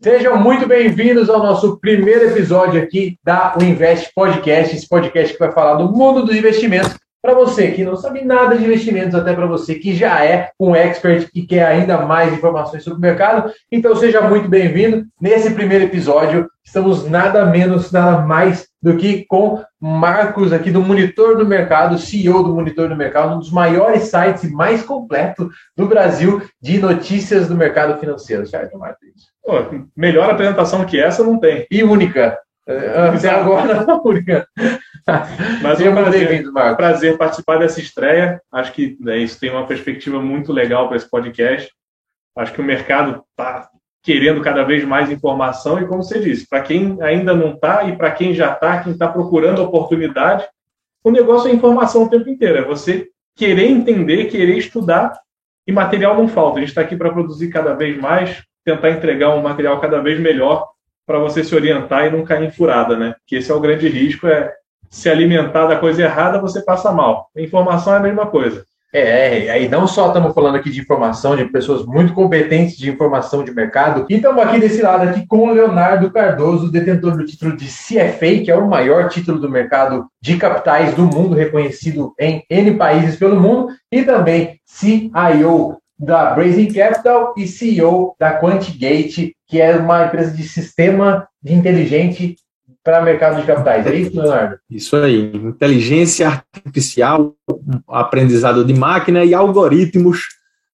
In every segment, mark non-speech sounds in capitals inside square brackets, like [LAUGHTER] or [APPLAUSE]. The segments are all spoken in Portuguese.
Sejam muito bem-vindos ao nosso primeiro episódio aqui da Invest Podcast, esse podcast que vai falar do mundo dos investimentos para você que não sabe nada de investimentos, até para você que já é um expert e quer ainda mais informações sobre o mercado. Então seja muito bem-vindo. Nesse primeiro episódio, estamos nada menos, nada mais do que com Marcos aqui do Monitor do Mercado, CEO do Monitor do Mercado, um dos maiores sites mais completo do Brasil de notícias do mercado financeiro, certo, Marcos? Pô, melhor apresentação que essa não tem. E única. [LAUGHS] Até agora, [LAUGHS] única. Mas é um prazer, prazer participar dessa estreia. Acho que né, isso tem uma perspectiva muito legal para esse podcast. Acho que o mercado está querendo cada vez mais informação e, como você disse, para quem ainda não está e para quem já está, quem está procurando oportunidade, o negócio é informação o tempo inteiro. É você querer entender, querer estudar e material não falta. A gente está aqui para produzir cada vez mais, tentar entregar um material cada vez melhor para você se orientar e não cair em furada, né? Que esse é o grande risco, é se alimentar da coisa errada, você passa mal. Informação é a mesma coisa. É, aí não só estamos falando aqui de informação, de pessoas muito competentes de informação de mercado, e estamos aqui desse lado aqui com o Leonardo Cardoso, detentor do título de CFA, que é o maior título do mercado de capitais do mundo, reconhecido em N países pelo mundo, e também CIO da Brazen Capital e CEO da Quantigate, que é uma empresa de sistema de inteligente para mercado de capitais. É isso, Leonardo? Isso aí. Inteligência artificial, aprendizado de máquina e algoritmos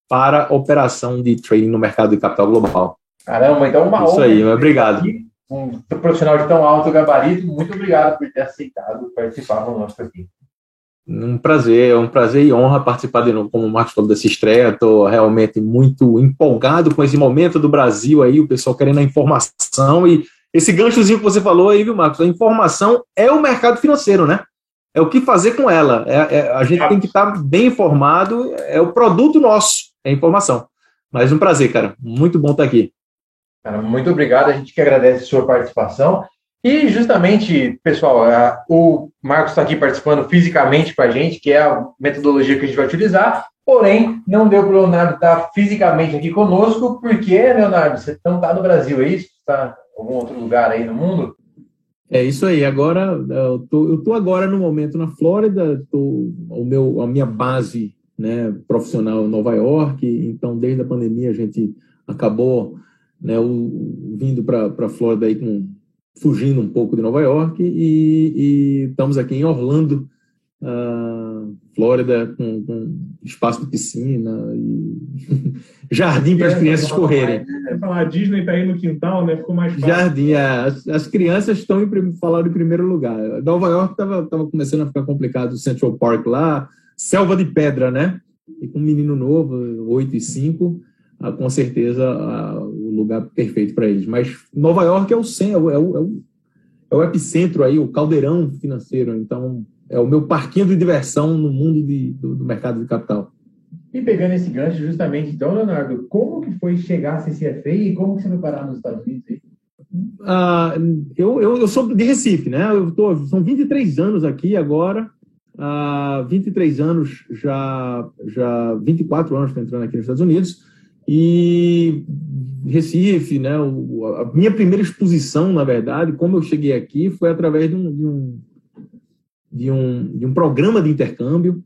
para operação de trading no mercado de capital global. Caramba, então uma Isso aí, obrigado. Um profissional de tão alto gabarito, muito obrigado por ter aceitado participar conosco aqui. Um prazer, é um prazer e honra participar de novo, como o Marcos falou, dessa estreia. Estou realmente muito empolgado com esse momento do Brasil aí, o pessoal querendo a informação e esse ganchozinho que você falou aí, viu, Marcos? A informação é o mercado financeiro, né? É o que fazer com ela. É, é a gente tem que estar bem informado, é o produto nosso, é a informação. Mas um prazer, cara. Muito bom estar aqui. Cara, muito obrigado. A gente que agradece a sua participação. E justamente, pessoal, o Marcos está aqui participando fisicamente com a gente, que é a metodologia que a gente vai utilizar. Porém, não deu para o Leonardo estar fisicamente aqui conosco, porque, Leonardo, você não está no Brasil, é isso? Está algum outro lugar aí no mundo? É isso aí. Agora, eu tô, eu tô agora no momento na Flórida, tô, o meu, a minha base né, profissional em Nova York, então desde a pandemia a gente acabou né, o, vindo para a Flórida aí com, fugindo um pouco de Nova York e, e estamos aqui em Orlando, uh, Flórida, com, com, espaço de piscina e [LAUGHS] jardim para as crianças correrem. É, falar Disney está aí no quintal, né? Ficou mais fácil. Jardim, é, as, as, crianças estão em falar em primeiro lugar. Nova York estava tava começando a ficar complicado, Central Park lá, selva de pedra, né? E com um menino novo, 8 e 5, ah, com certeza ah, o lugar perfeito para eles. Mas Nova York é o, é o, é o, é o epicentro aí, o caldeirão financeiro. Então, é o meu parquinho de diversão no mundo de, do, do, mercado de capital. E pegando esse gancho justamente, então, Leonardo, como que foi chegar a CCFA e como que você foi parar nos Estados Unidos? Ah, eu, eu, eu, sou de Recife, né? Eu tô, são 23 anos aqui agora, ah, 23 anos já, já 24 anos estou entrando aqui nos Estados Unidos, e Recife, né? A minha primeira exposição, na verdade, como eu cheguei aqui, foi através de um, de um de um, de um programa de intercâmbio.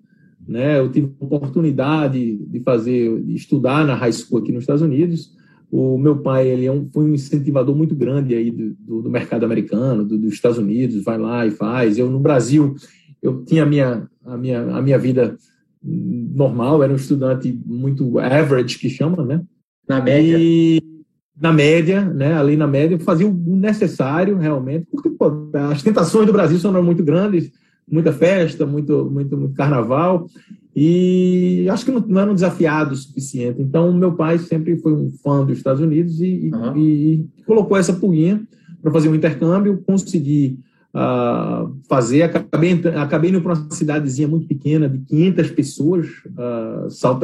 Né? Eu tive oportunidade de fazer, de estudar na high school aqui nos Estados Unidos. O meu pai ele é um, foi um incentivador muito grande aí do, do, do mercado americano, do, dos Estados Unidos, vai lá e faz. Eu no Brasil eu tinha a minha a minha a minha vida normal, era um estudante muito average que chama, né? Na média. E, na média, né? Ali na média, fazia o necessário realmente, porque pô, as tentações do Brasil são muito grandes muita festa, muito, muito, muito carnaval, e acho que não, não era um desafiado o suficiente. Então, meu pai sempre foi um fã dos Estados Unidos e, uhum. e, e colocou essa pulguinha para fazer um intercâmbio, consegui uh, fazer, acabei, acabei indo para uma cidadezinha muito pequena, de 500 pessoas, uh, South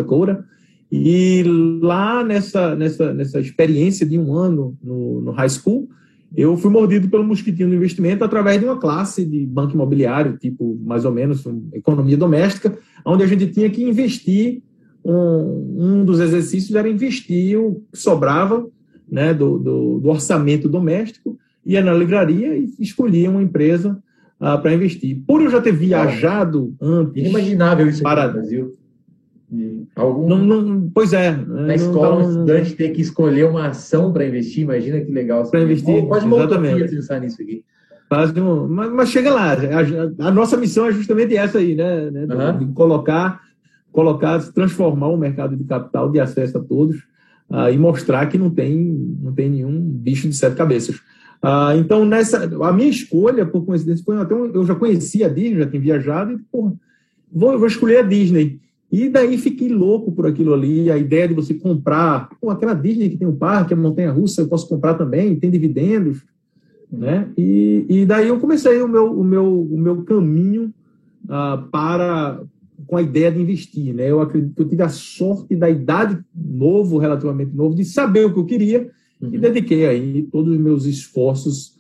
e lá nessa, nessa, nessa experiência de um ano no, no high school, eu fui mordido pelo mosquitinho do investimento através de uma classe de banco imobiliário, tipo, mais ou menos, economia doméstica, onde a gente tinha que investir, um, um dos exercícios era investir o que sobrava né, do, do, do orçamento doméstico, ia na livraria e escolhia uma empresa uh, para investir. Por eu já ter viajado antes. Inimaginável isso para no Brasil. Algum... Não, não, pois é. Na escola, um estudante ter que escolher uma ação para investir, imagina que legal. Para investir, quase uma utopia pensar nisso aqui. Quase um, mas, mas, chega lá. A, a, nossa missão é justamente essa aí, né? né uhum. de, de colocar, colocar, transformar o mercado de capital de acesso a todos uh, e mostrar que não tem, não tem nenhum bicho de sete cabeças. Uh, então, nessa, a minha escolha, por coincidência, foi até um, eu já conhecia a Disney, já tinha viajado, e, porra, vou, vou escolher a Disney. E daí fiquei louco por aquilo ali, a ideia de você comprar, pô, aquela Disney que tem um parque, a montanha russa, eu posso comprar também, tem dividendos, né? E, e daí eu comecei o meu, o meu, o meu caminho uh, para com a ideia de investir, né? Eu acredito que eu tive a sorte da idade novo, relativamente novo, de saber o que eu queria uhum. e dediquei aí todos os meus esforços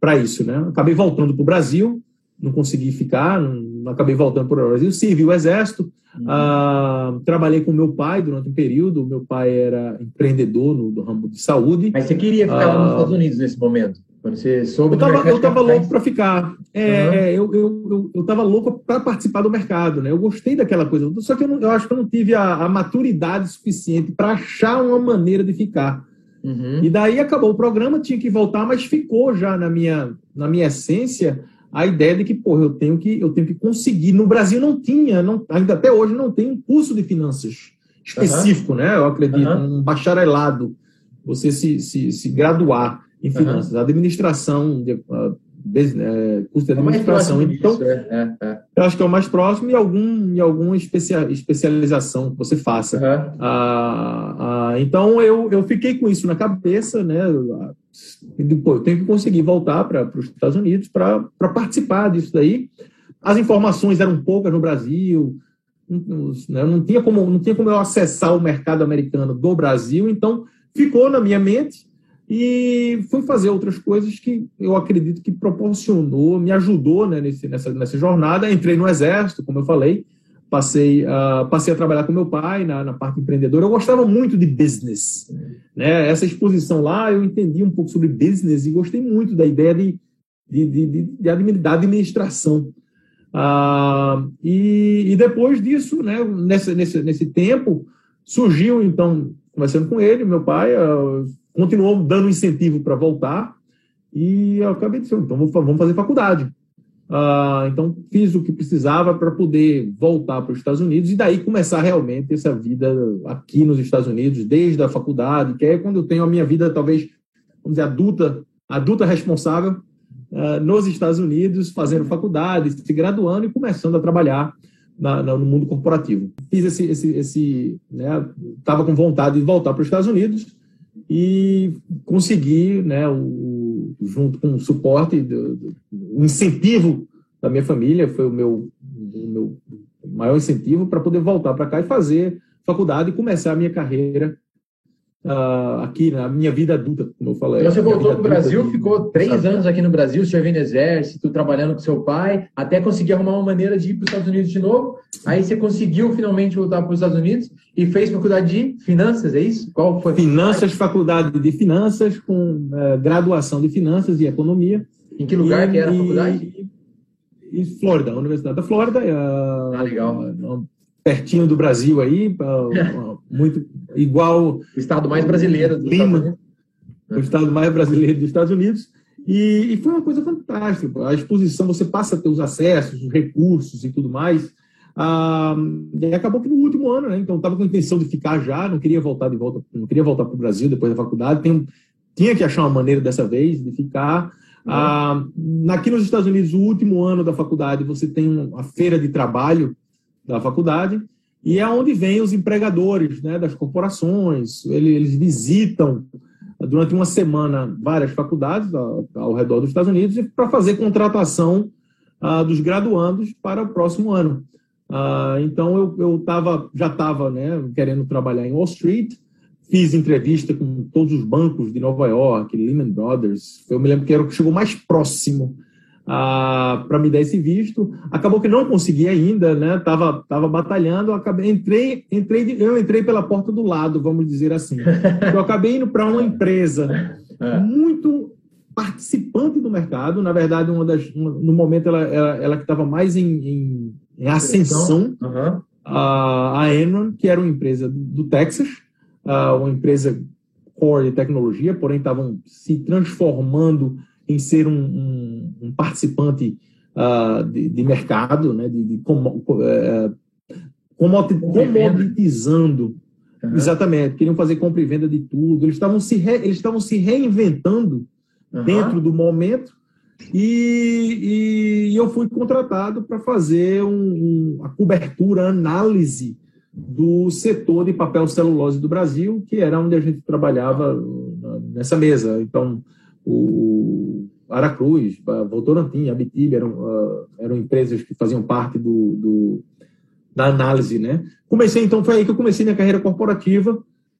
para isso, né? Acabei voltando para o Brasil, não consegui ficar, não, acabei voltando para o Brasil, servi o exército, Uhum. Ah, trabalhei com meu pai durante um período. Meu pai era empreendedor no, no ramo de saúde. Mas você queria ficar lá nos ah, Estados Unidos nesse momento? Quando você soube eu estava louco para ficar. É, uhum. eu, eu, eu, eu louco para participar do mercado, né? Eu gostei daquela coisa. Só que eu, não, eu acho que eu não tive a, a maturidade suficiente para achar uma maneira de ficar. Uhum. E daí acabou o programa, tinha que voltar, mas ficou já na minha, na minha essência a ideia de que, porra, eu tenho que, eu tenho que conseguir. No Brasil não tinha, não, ainda até hoje não tem um curso de finanças específico, uhum. né? Eu acredito, uhum. um bacharelado, você se, se, se graduar em finanças, administração, de, uh, curso de é administração. É então, é, é, é, eu acho que é o mais próximo e algum, e alguma especia, especialização que você faça. Ah, ah, então, eu, eu fiquei com isso na cabeça, né? eu tenho que conseguir voltar para os Estados Unidos para participar disso daí. As informações eram poucas no Brasil, né, não, tinha como, não tinha como eu acessar o mercado americano do Brasil, então ficou na minha mente e fui fazer outras coisas que eu acredito que proporcionou, me ajudou né, nesse, nessa, nessa jornada. Entrei no Exército, como eu falei, passei, uh, passei a trabalhar com meu pai na, na, parte empreendedora. Eu gostava muito de business. Né? Essa exposição lá, eu entendi um pouco sobre business e gostei muito da ideia de, de, de, de, de administração. Uh, e, e, depois disso, né, nesse, nesse, nesse tempo, surgiu, então, conversando com ele, meu pai uh, continuou dando incentivo para voltar, e eu acabei dizendo, então vamos fazer faculdade. Uh, então, fiz o que precisava para poder voltar para os Estados Unidos e daí começar realmente essa vida aqui nos Estados Unidos, desde a faculdade, que é quando eu tenho a minha vida, talvez, vamos dizer, adulta, adulta responsável, uh, nos Estados Unidos, fazendo faculdade, se graduando e começando a trabalhar na, na, no mundo corporativo. Fiz esse, esse, esse né, estava com vontade de voltar para os Estados Unidos e consegui, né, o, junto com o suporte, do, do, o incentivo da minha família, foi o meu, o meu maior incentivo para poder voltar para cá e fazer faculdade e começar a minha carreira uh, aqui na minha vida adulta, como eu falei. Então você voltou para o Brasil, de... ficou três anos aqui no Brasil, servindo exército, trabalhando com seu pai, até conseguir arrumar uma maneira de ir para os Estados Unidos de novo. Aí você conseguiu finalmente voltar para os Estados Unidos e fez faculdade de finanças, é isso? Qual foi? Finanças, faculdade de finanças, com uh, graduação de finanças e economia. Em que lugar e, que era a faculdade? Em Flórida, Universidade da Flórida. Uh, ah, legal. Uh, pertinho do Brasil aí, [LAUGHS] muito igual. O estado mais brasileiro do Lima, o estado mais brasileiro dos Estados Unidos. E, e, foi uma coisa fantástica. A exposição, você passa a ter os acessos, os recursos e tudo mais. Ah, e acabou que no último ano, né? Então, estava com a intenção de ficar já, não queria voltar de volta, não queria voltar para o Brasil depois da faculdade. Tem, tinha que achar uma maneira dessa vez de ficar. Ah, aqui nos Estados Unidos, o último ano da faculdade, você tem a feira de trabalho da faculdade, e é onde vêm os empregadores né, das corporações, eles visitam durante uma semana várias faculdades ao, ao redor dos Estados Unidos para fazer contratação ah, dos graduandos para o próximo ano. Ah, então eu, eu tava, já estava né, querendo trabalhar em Wall Street, fiz entrevista com todos os bancos de Nova York, Lehman Brothers. Eu me lembro que era o que chegou mais próximo para me dar esse visto. Acabou que não consegui ainda, né? Tava, tava batalhando, acabei, entrei, entrei, eu entrei pela porta do lado, vamos dizer assim. Eu acabei indo para uma empresa [LAUGHS] é. muito participante do mercado, na verdade, uma das, uma, no momento ela, ela, ela que estava mais em, em, em ascensão, uhum. a, a Enron, que era uma empresa do Texas, uma empresa core de tecnologia, porém estavam se transformando em ser um, um, um participante uh, de, de, mercado, né, de, de como, uh, comoditizando. Uhum. Exatamente, queriam fazer compra e venda de tudo. Eles estavam se, re, eles estavam se reinventando uhum. dentro do momento e, e eu fui contratado para fazer um, um, a cobertura, a análise do setor de papel celulose do Brasil, que era onde a gente trabalhava nessa mesa. Então, o Aracruz, Votorantim, Abitiba eram, uh, eram empresas que faziam parte do, do, da análise, né? Comecei, então, foi aí que eu comecei minha carreira corporativa.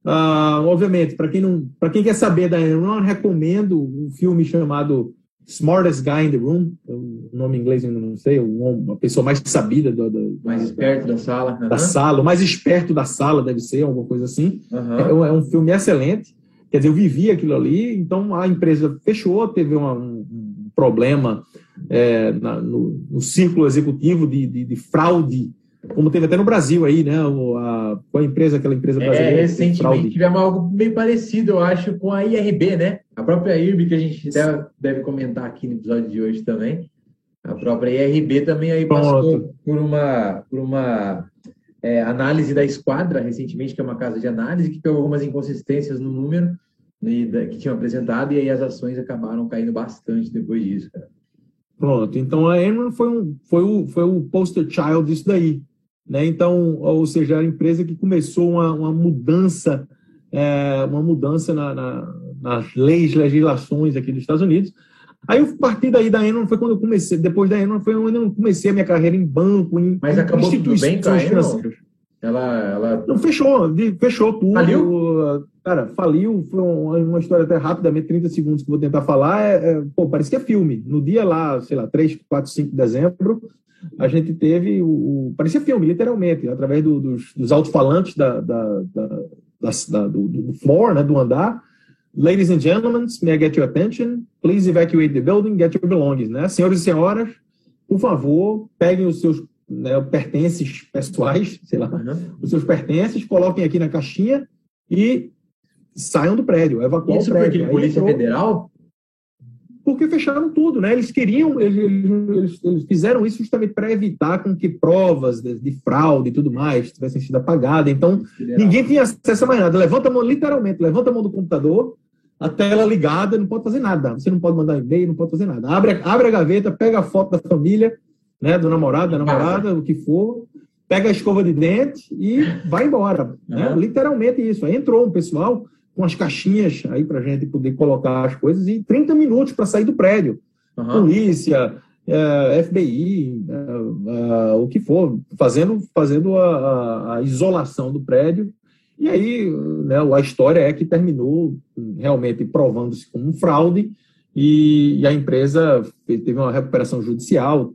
Uh, obviamente, para quem não, para quem quer saber da Enron, recomendo um filme chamado Smartest Guy in the Room, o nome em inglês eu não sei, uma pessoa mais sabida do, do mais esperto da sala, uhum. da sala, o mais esperto da sala deve ser, alguma coisa assim. Uhum. É, é um filme excelente. Quer dizer, eu vivi aquilo ali, então a empresa fechou, teve uma, um, problema é, na, no, no, círculo executivo de, de, de, fraude, como teve até no Brasil aí, né? A, com a empresa, aquela empresa é, brasileira. É, recentemente tivemos algo meio parecido, eu acho, com a IRB, né? A própria IRB, que a gente deve, deve comentar aqui no episódio de hoje também. A própria IRB também aí passou por uma, por uma é, análise da Esquadra, recentemente, que é uma casa de análise, que pegou algumas inconsistências no número que tinham apresentado, e aí as ações acabaram caindo bastante depois disso, cara. Pronto, então a Enron foi, um, foi, o, foi o poster child disso daí. Né? Então, ou seja, a empresa que começou uma, uma mudança, é, uma mudança na, na, nas leis, legislações aqui dos Estados Unidos. Aí, a partir daí da Enron, foi quando eu comecei, depois da Enron, foi quando eu comecei a minha carreira em banco, em Mas acabou tudo bem com a Enron? Ela, ela... Não, fechou, fechou tudo. Faliu? Cara, faliu, foi uma história até rapidamente, 30 segundos que vou tentar falar. É, é, pô, parece que é filme. No dia lá, sei lá, 3, 4, 5 de dezembro, a gente teve o. o parecia filme, literalmente, através do, dos, dos alto-falantes da, da, da, da, do, do floor, né, do andar. Ladies and gentlemen, may I get your attention? Please evacuate the building, get your belongings. Né? Senhoras e senhoras, por favor, peguem os seus né, pertences pessoais, sei lá, uhum. os seus pertences, coloquem aqui na caixinha e saiam do prédio, evacuem Isso o prédio. Porque Polícia entrou, Federal? Porque fecharam tudo, né? Eles queriam, eles, eles, eles fizeram isso justamente para evitar com que provas de, de, fraude e tudo mais tivessem sido apagadas. Então, ninguém tinha acesso a mais nada. Levanta a mão, literalmente, levanta a mão do computador, a tela ligada, não pode fazer nada. Você não pode mandar e-mail, não pode fazer nada. Abre, abre a gaveta, pega a foto da família, né? Do namorado, da namorada, o que for, pega a escova de dente e vai embora. Uhum. Né? Literalmente isso. Aí entrou um pessoal com as caixinhas aí para a gente poder colocar as coisas e 30 minutos para sair do prédio. Uhum. Polícia, é, FBI, é, é, o que for, fazendo, fazendo a, a, a, isolação do prédio. E aí né, a história é que terminou realmente provando-se como um fraude e, e, a empresa teve uma recuperação judicial,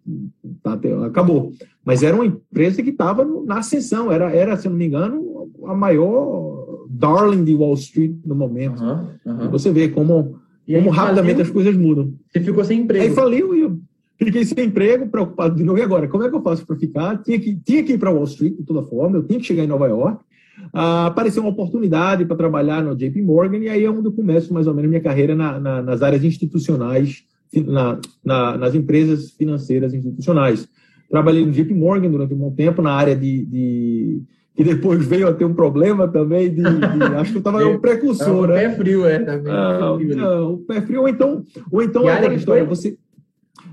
tá, acabou. Mas era uma empresa que estava na ascensão, era, era, se não me engano, a maior darling de Wall Street no momento. Uhum, uhum. Você vê como, como rapidamente faliu, as coisas mudam. Você ficou sem emprego. Aí faliu e eu fiquei sem emprego, preocupado de novo. E agora? Como é que eu faço para ficar? Tinha que, tinha que ir para Wall Street, de toda forma, eu tinha que chegar em Nova York. Ah, apareceu uma oportunidade para trabalhar no JP Morgan, e aí é onde eu começo mais ou menos minha carreira na, na, nas áreas institucionais, na, nas empresas financeiras institucionais. Trabalhei no JP Morgan durante um bom tempo na área de, de que depois veio a ter um problema também de, de acho que eu estava [LAUGHS] um precursor, é, né? O pé frio, é, também. Ah, o, pé frio, ou então, ou então é história, você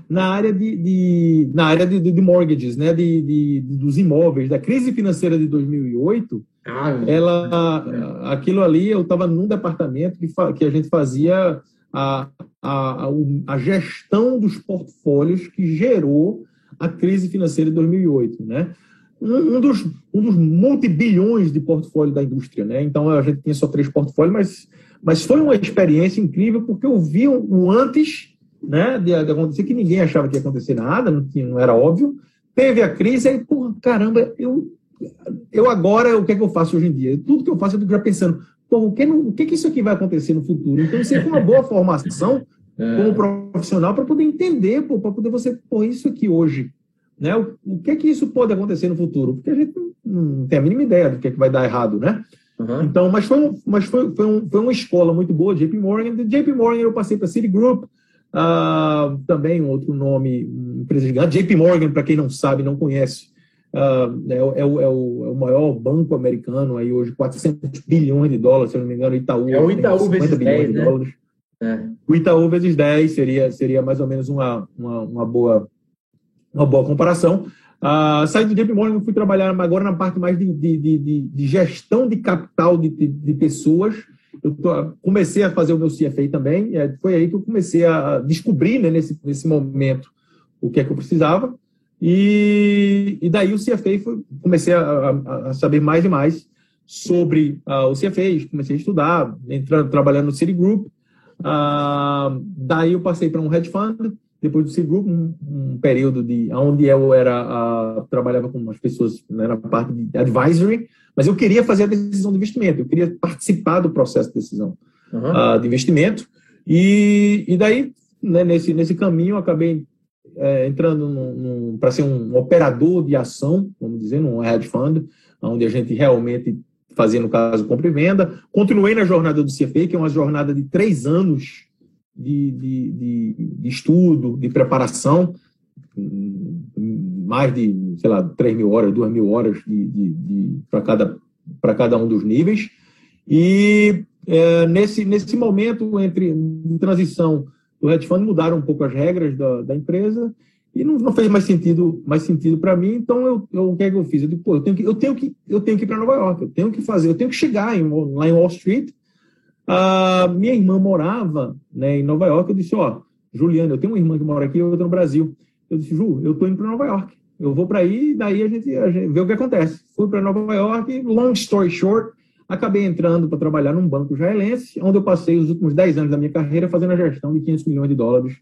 na área de, de na área de, de, mortgages, né, de, de, dos imóveis, da crise financeira de 2008, ah, ela, é. aquilo ali, eu estava num departamento que, que a gente fazia a, a, a, gestão dos portfólios que gerou a crise financeira de 2008, né? um, dos, um dos multibilhões de portfólio da indústria. Né? Então, a gente tinha só três portfólios, mas, mas foi uma experiência incrível porque eu vi um, um antes né, de, de, acontecer, que ninguém achava que ia acontecer nada, não, tinha, não era óbvio. Teve a crise, aí, porra, caramba, eu, eu agora, o que é que eu faço hoje em dia? Tudo que eu faço, eu fico já pensando, porra, o que, o que, que isso aqui vai acontecer no futuro? Então, isso é uma boa formação [LAUGHS] é. como profissional para poder entender, para poder você, pô, isso aqui hoje, né? O, o, que é que isso pode acontecer no futuro? Porque a gente não, não tem a mínima ideia do que é que vai dar errado, né? Uhum. Então, mas foi, um, mas foi, foi, um, foi uma escola muito boa, JP Morgan. De JP Morgan eu passei para Citigroup, uh, também um outro nome, empresa gigante. JP Morgan, para quem não sabe, não conhece, é, é, o, é, o, é, o, maior banco americano, aí hoje 400 bilhões de dólares, se eu não me engano, Itaú. É o Itaú vezes 10, né? dólares. É. O Itaú vezes 10 seria, seria mais ou menos uma, uma, uma boa, uma boa comparação. Uh, saí do JP Morgan, fui trabalhar agora na parte mais de, de, de, de gestão de capital de, de pessoas. Eu tô, comecei a fazer o meu CFA também. É, foi aí que eu comecei a descobrir, né, nesse, nesse momento, o que é que eu precisava. E, e daí o CFA foi, comecei a, a, saber mais e mais sobre uh, o CFA. Comecei a estudar, entrando, trabalhando no Citigroup. Uh, daí eu passei para um hedge fund depois do Citigroup, um, um período de onde eu era trabalhava com umas pessoas né, na parte de advisory, mas eu queria fazer a decisão de investimento, eu queria participar do processo de decisão uhum. uh, de investimento e, e daí né, nesse nesse caminho acabei é, entrando para ser um operador de ação, vamos dizer, num hedge fund, onde a gente realmente fazia no caso compra e venda. Continuei na jornada do CFA, que é uma jornada de três anos de, de, de, de estudo, de preparação, mais de, sei lá, 3 mil horas, 2 mil horas de, de para cada, cada um dos níveis. E é, nesse, nesse momento entre transição do hedge fund, mudaram um pouco as regras da, da empresa e não, não fez mais sentido mais sentido para mim. Então, eu, eu, o que é que eu fiz? Eu digo, pô, eu tenho que, eu tenho que, eu tenho que ir para Nova York, eu tenho que fazer, eu tenho que chegar em, lá em Wall Street a minha irmã morava né, em Nova York. Eu disse: Ó, Juliana, eu tenho uma irmã que mora aqui e outra no Brasil. Eu disse: Ju, eu estou indo para Nova York. Eu vou para aí, daí a gente, a gente vê o que acontece. Fui para Nova York, long story short, acabei entrando para trabalhar num banco israelense, onde eu passei os últimos 10 anos da minha carreira fazendo a gestão de 500 milhões de dólares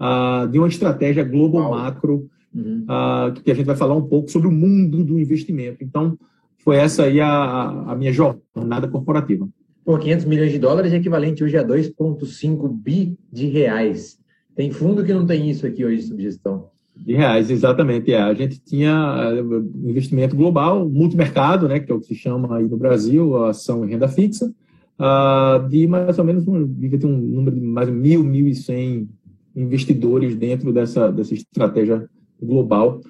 uh, de uma estratégia global Uau. macro, uhum. uh, que a gente vai falar um pouco sobre o mundo do investimento. Então, foi essa aí a, a minha jornada corporativa. Pô, 500 milhões de dólares é equivalente hoje a 2,5 bi de reais. Tem fundo que não tem isso aqui hoje sob gestão. De reais, exatamente. É. A gente tinha eh, investimento global, multimercado, né, que é o que se chama aí no Brasil, ação e renda fixa, uh, de mais ou menos, um, devia ter um número de mais de mil, mil e cem investidores dentro dessa, dessa estratégia global.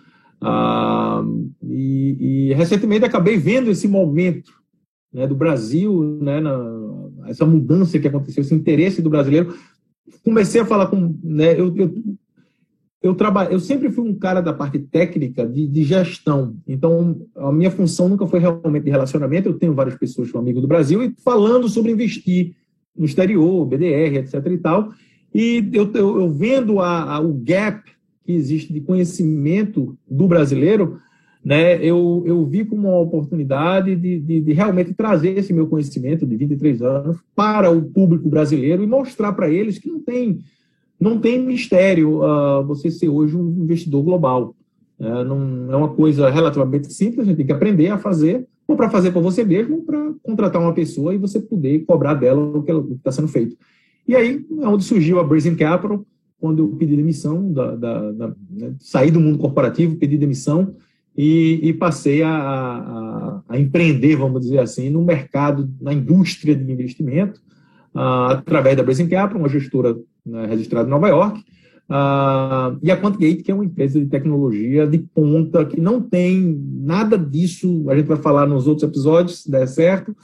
Uh, e, e recentemente acabei vendo esse momento né, do Brasil, né, na, essa mudança que aconteceu, esse interesse do brasileiro. Comecei a falar com. Né, eu, eu, eu, trabalho, eu sempre fui um cara da parte técnica de, de, gestão, então a minha função nunca foi realmente de relacionamento. Eu tenho várias pessoas são amigos do Brasil e falando sobre investir no exterior, BDR, etc. e tal. E eu, eu, eu vendo a, a, o gap que existe de conhecimento do brasileiro, né, eu, eu vi como uma oportunidade de, de, de, realmente trazer esse meu conhecimento de 23 anos para o público brasileiro e mostrar para eles que não tem, não tem mistério uh, você ser hoje um investidor global. Uh, não é uma coisa relativamente simples, a gente tem que aprender a fazer, ou para fazer para você mesmo, para contratar uma pessoa e você poder cobrar dela o que está sendo feito. E aí é onde surgiu a Brazen Capital, quando eu pedi demissão, da, da, da né, saí do mundo corporativo, pedi demissão, e, e passei a, a, a, empreender, vamos dizer assim, no mercado, na indústria de investimento, uh, através da Brazen Capital, uma gestora né, registrada em Nova York, uh, e a QuantGate, que é uma empresa de tecnologia de ponta, que não tem nada disso, a gente vai falar nos outros episódios, se der certo,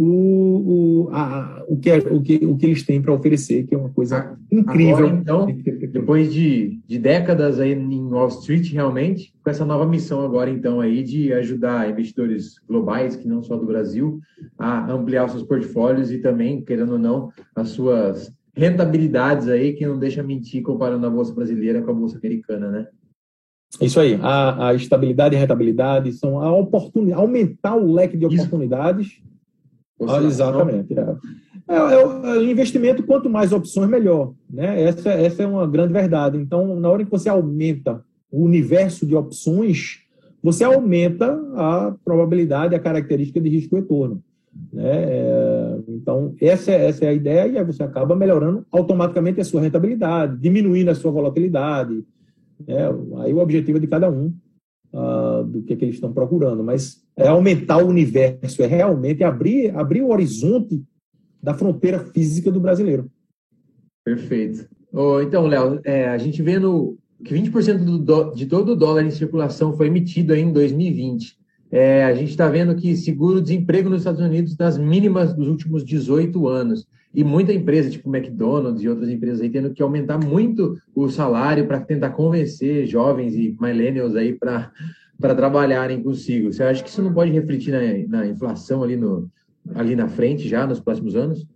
o, o, a, o, que, é, o, que, o que eles têm para oferecer, que é uma coisa incrível. Agora, então, depois de, de décadas aí em Wall Street, realmente, com essa nova missão agora, então, aí de ajudar investidores globais, que não só do Brasil, a ampliar os seus portfólios e também, querendo ou não, as suas rentabilidades aí, que não deixa mentir comparando a Bolsa Brasileira com a Bolsa Americana, né? Isso aí, a, a estabilidade e a rentabilidade são a oportunidade, aumentar o leque de oportunidades Isso ah, exatamente. É. É, é, é, investimento, quanto mais opções, melhor. Né? Essa, essa é uma grande verdade. Então, na hora que você aumenta o universo de opções, você aumenta a probabilidade, a característica de risco retorno. Né? É, então, essa, é, essa é a ideia, e aí você acaba melhorando automaticamente a sua rentabilidade, diminuindo a sua volatilidade. Né? Aí o objetivo é de cada um uh, do que, é que eles estão procurando, mas é aumentar o universo, é realmente abrir, abrir o horizonte da fronteira física do brasileiro. Perfeito. Oh, então, Léo, é, a gente vê no, que 20% do, de todo o dólar em circulação foi emitido em 2020. É, a gente está vendo que seguro-desemprego nos Estados Unidos das mínimas dos últimos 18 anos. E muita empresa, tipo McDonald's e outras empresas aí, tendo que aumentar muito o salário para tentar convencer jovens e millennials aí para trabalharem consigo. Você acha que isso não pode refletir na, na inflação ali, no, ali na frente, já nos próximos anos?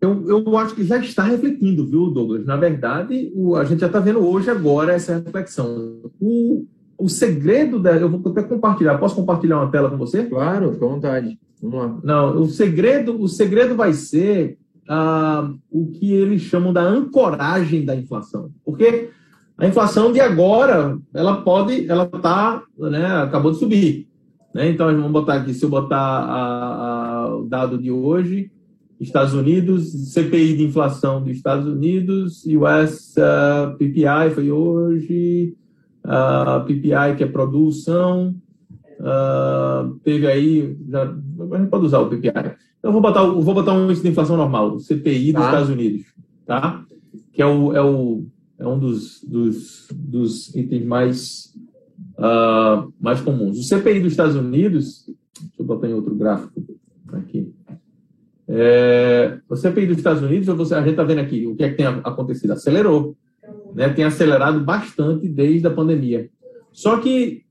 Eu, eu acho que já está refletindo, viu, Douglas? Na verdade, o, a gente já está vendo hoje, agora, essa reflexão. O, o segredo da. Eu vou até compartilhar. Posso compartilhar uma tela com você? Claro, fica à vontade. Lá. Não, o segredo, o segredo vai ser ah, o que eles chamam da ancoragem da inflação. Porque a inflação de agora, ela pode, ela tá, né, acabou de subir. Né? Então, vamos botar aqui, se eu botar a, a, o dado de hoje, Estados Unidos, CPI de inflação dos Estados Unidos, US uh, PPI foi hoje, uh, PPI que é produção, uh, teve aí, já, a gente pode usar o PPI. Então, vou botar, vou botar um índice de inflação normal, o CPI dos tá. Estados Unidos, tá? Que é, o, é, o, é um dos, dos, dos itens mais, uh, mais comuns. O CPI dos Estados Unidos, deixa eu botar em outro gráfico aqui. É, o CPI dos Estados Unidos, você, a gente está vendo aqui o que é que tem acontecido. Acelerou. Né, tem acelerado bastante desde a pandemia. Só que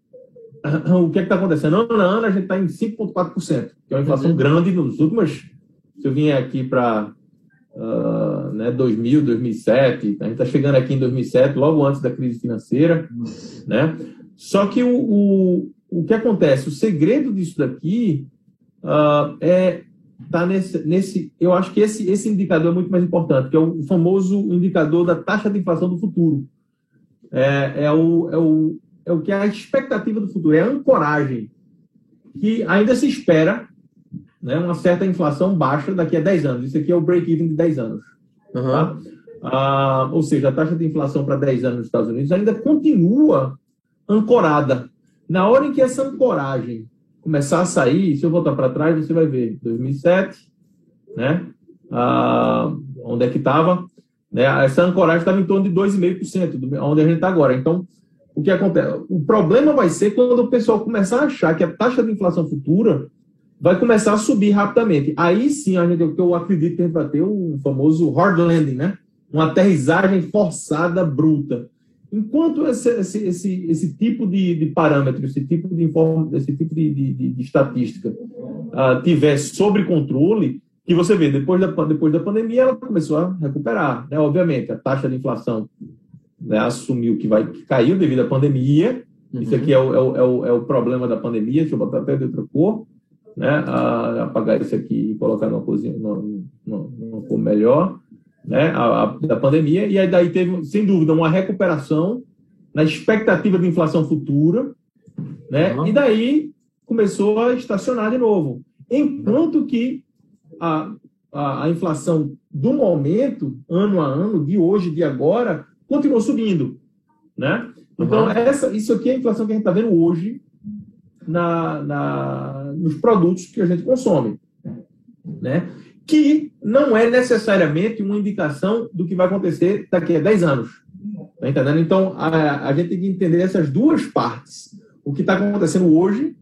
[COUGHS] o que é está acontecendo? Ano a ano a gente está em 5,4%, que é uma inflação uhum. grande nos últimos. Se eu vier aqui para uh, né, 2000, 2007, a gente está chegando aqui em 2007, logo antes da crise financeira. Né? Só que o, o, o que acontece? O segredo disso daqui uh, é tá nesse, nesse. Eu acho que esse, esse indicador é muito mais importante, que é o famoso indicador da taxa de inflação do futuro. É, é, o, é, o, é o que é a expectativa do futuro, é a ancoragem, que ainda se espera né, uma certa inflação baixa daqui a 10 anos. Isso aqui é o break-even de 10 anos. Uhum. Tá? Ah, ou seja, a taxa de inflação para 10 anos nos Estados Unidos ainda continua ancorada. Na hora em que essa ancoragem começar a sair, se eu voltar para trás, você vai ver 2007, né? Ah, onde é que estava? Né? Essa ancoragem estava em torno de 2,5%, onde a gente está agora. Então, o que acontece? O problema vai ser quando o pessoal começar a achar que a taxa de inflação futura vai começar a subir rapidamente. Aí sim, a gente, eu acredito que a gente vai ter o famoso hard landing, né? Uma aterrissagem forçada bruta. Enquanto esse, esse, esse, esse tipo de, de, parâmetro, esse tipo de, inform, esse tipo de, de, de estatística uh, tiver sob controle, que você vê, depois da, depois da pandemia, ela começou a recuperar. Né? Obviamente, a taxa de inflação né, assumiu que, vai, que caiu devido à pandemia. Uhum. Isso aqui é o, é, o, é, o, é o problema da pandemia. Deixa eu botar até de outra cor. Né? Uh, apagar isso aqui e colocar numa cozinha, numa, numa cor melhor né, a, a, da pandemia, e aí daí teve, sem dúvida, uma recuperação na expectativa de inflação futura, né, uhum. e daí começou a estacionar de novo. Enquanto que a, a, a, inflação do momento, ano a ano, de hoje, de agora, continuou subindo. Né? Então, uhum. essa, isso aqui é a inflação que a gente está vendo hoje na, na, nos produtos que a gente consome. Né? que não é necessariamente uma indicação do que vai acontecer daqui a 10 anos. Tá entendendo? Então, a, a gente tem que entender essas duas partes. O que está acontecendo hoje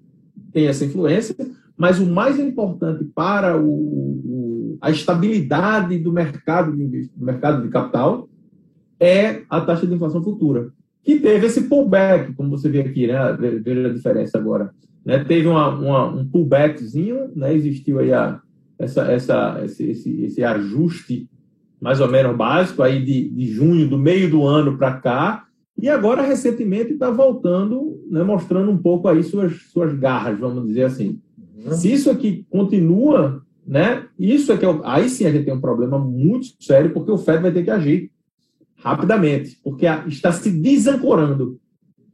tem essa influência, mas o mais importante para o, o, a estabilidade do mercado de, do mercado de capital é a taxa de inflação futura, que teve esse pullback, como você vê aqui, né? Veja a diferença agora. Né? Teve uma, uma, um pullbackzinho, né? existiu aí a, essa, essa, esse, esse, esse ajuste mais ou menos básico aí de, de junho, do meio do ano para cá, e agora recentemente está voltando, né, mostrando um pouco aí suas, suas garras, vamos dizer assim. Uhum. Se isso aqui continua né? Isso é que é, aí sim a gente tem um problema muito sério, porque o Fed vai ter que agir rapidamente, porque está se desancorando.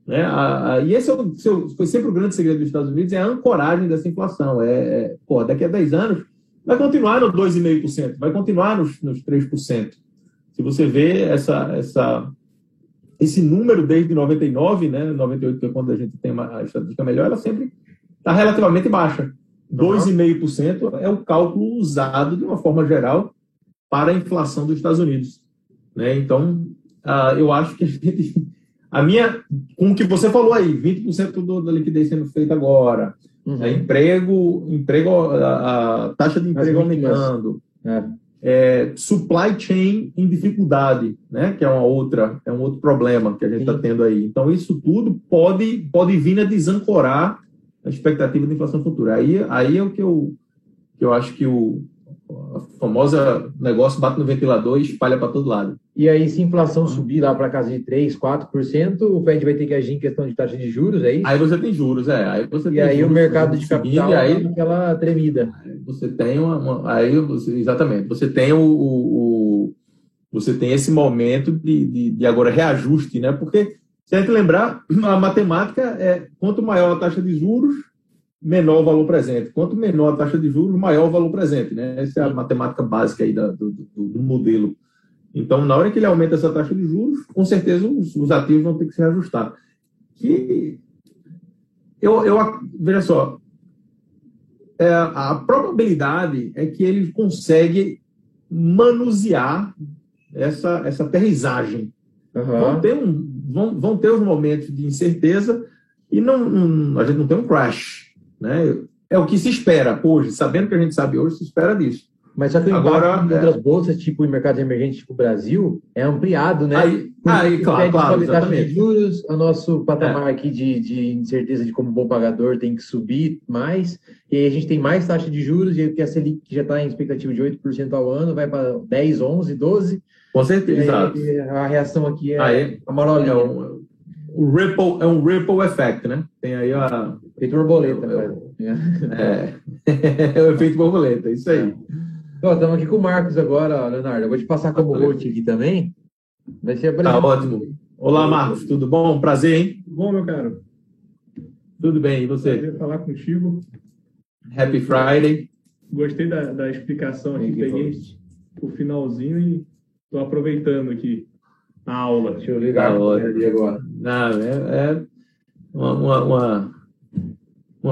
Né? A, a, e esse é o, seu, foi sempre o grande segredo dos Estados Unidos, é a ancoragem dessa inflação. É, é pô, daqui a 10 anos vai continuar no 2,5%, vai continuar nos, nos 3%. Se você vê essa, essa, esse número desde 99, né, 98, que é quando a gente tem uma a estatística melhor, ela sempre está relativamente baixa. 2,5% é o cálculo usado de uma forma geral para a inflação dos Estados Unidos. Né? Então, uh, eu acho que a gente. [LAUGHS] A minha, com o que você falou aí, 20% do, da liquidez sendo feita agora, uhum. é, emprego, emprego a, a, taxa de emprego aumentando, é. É, supply chain em dificuldade, né? que é uma outra, é um outro problema que a gente está tendo aí. Então, isso tudo pode, pode vir a desancorar a expectativa de inflação futura. Aí, aí é o que eu, que eu acho que o famosa negócio bate no ventilador e espalha para todo lado. E aí, se a inflação subir lá para casa de 3, 4%, o Fed vai ter que agir em questão de taxa de juros, é isso? Aí você tem juros, é. Aí você e aí o mercado de capital e aí, aquela tremida. Você tem uma, uma, aí você, exatamente, você tem o, o, o você tem esse momento de, de, de, agora reajuste, né? Porque se a gente lembrar, a matemática é quanto maior a taxa de juros, menor o valor presente. Quanto menor a taxa de juros, maior o valor presente. Né? Essa é a matemática básica aí da, do, do, do, modelo. Então, na hora que ele aumenta essa taxa de juros, com certeza os, os ativos vão ter que se ajustar. Que eu, eu veja só, é, a probabilidade é que ele consegue manusear essa, essa aterrissagem. Uhum. Vão ter um, vão, vão ter os momentos de incerteza e não, não, a gente não tem um crash. Né? É o que se espera hoje, sabendo que a gente sabe hoje, se espera disso. Mas só que o Agora, impacto é... outras bolsas, tipo em mercados emergentes, tipo o Brasil, é ampliado, né? Aí, aí claro, claro, exatamente. de juros, o nosso patamar é. aqui de, de incerteza de como bom pagador tem que subir mais, e aí a gente tem mais taxa de juros, e a Selic que já está em expectativa de 8% ao ano, vai para 10, 11, 12, com certeza. a reação aqui é aí, a marolinha. É um, o ripple, é um ripple effect, né? Tem aí a... Efeito borboleta. É, [LAUGHS] é, é o efeito borboleta, isso aí. Estamos aqui com o Marcos agora, Leonardo. Eu vou te passar como host aqui também. Vai ser Tá ótimo. Olá, Marcos, tudo bom? Prazer, hein? Bom, meu caro. Tudo bem, e você? Prazer falar contigo. Happy Friday. Gostei da, da explicação aqui, peguei o finalzinho e Estou aproveitando aqui a aula. Deixa eu ligar ali agora. Não, é, é uma, uma, uma,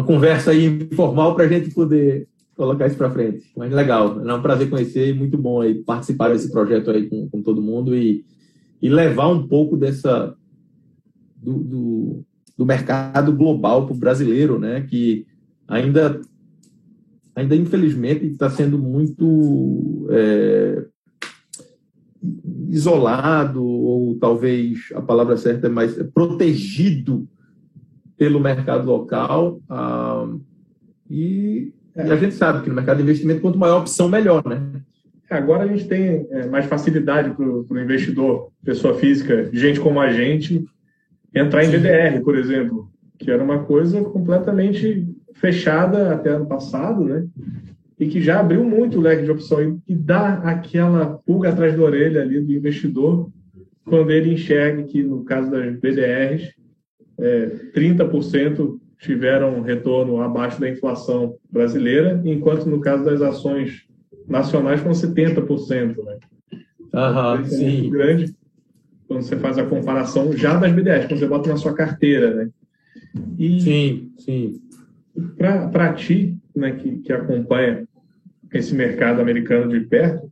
conversa aí informal para a gente poder colocar isso para frente. Mas legal, é um prazer conhecer e muito bom aí participar desse projeto aí com, com todo mundo e, e levar um pouco dessa do, do, do mercado global para o brasileiro, né? Que ainda ainda infelizmente está sendo muito é, isolado, ou talvez a palavra certa é mais protegido pelo mercado local. Ah, e, é. e, a gente sabe que no mercado de investimento, quanto maior a opção, melhor, né? Agora a gente tem é, mais facilidade para o investidor, pessoa física, gente como a gente, entrar em VDR, por exemplo, que era uma coisa completamente fechada até ano passado, né? e que já abriu muito o leque de opções e dá aquela pulga atrás da orelha ali do investidor quando ele enxerga que, no caso das BDRs, é, 30% tiveram retorno abaixo da inflação brasileira, enquanto no caso das ações nacionais foram 70%. Né? Aham, é sim. muito grande quando você faz a comparação já das BDRs, quando você bota na sua carteira. Né? E sim, sim. Para ti, né, que, que acompanha esse mercado americano de perto,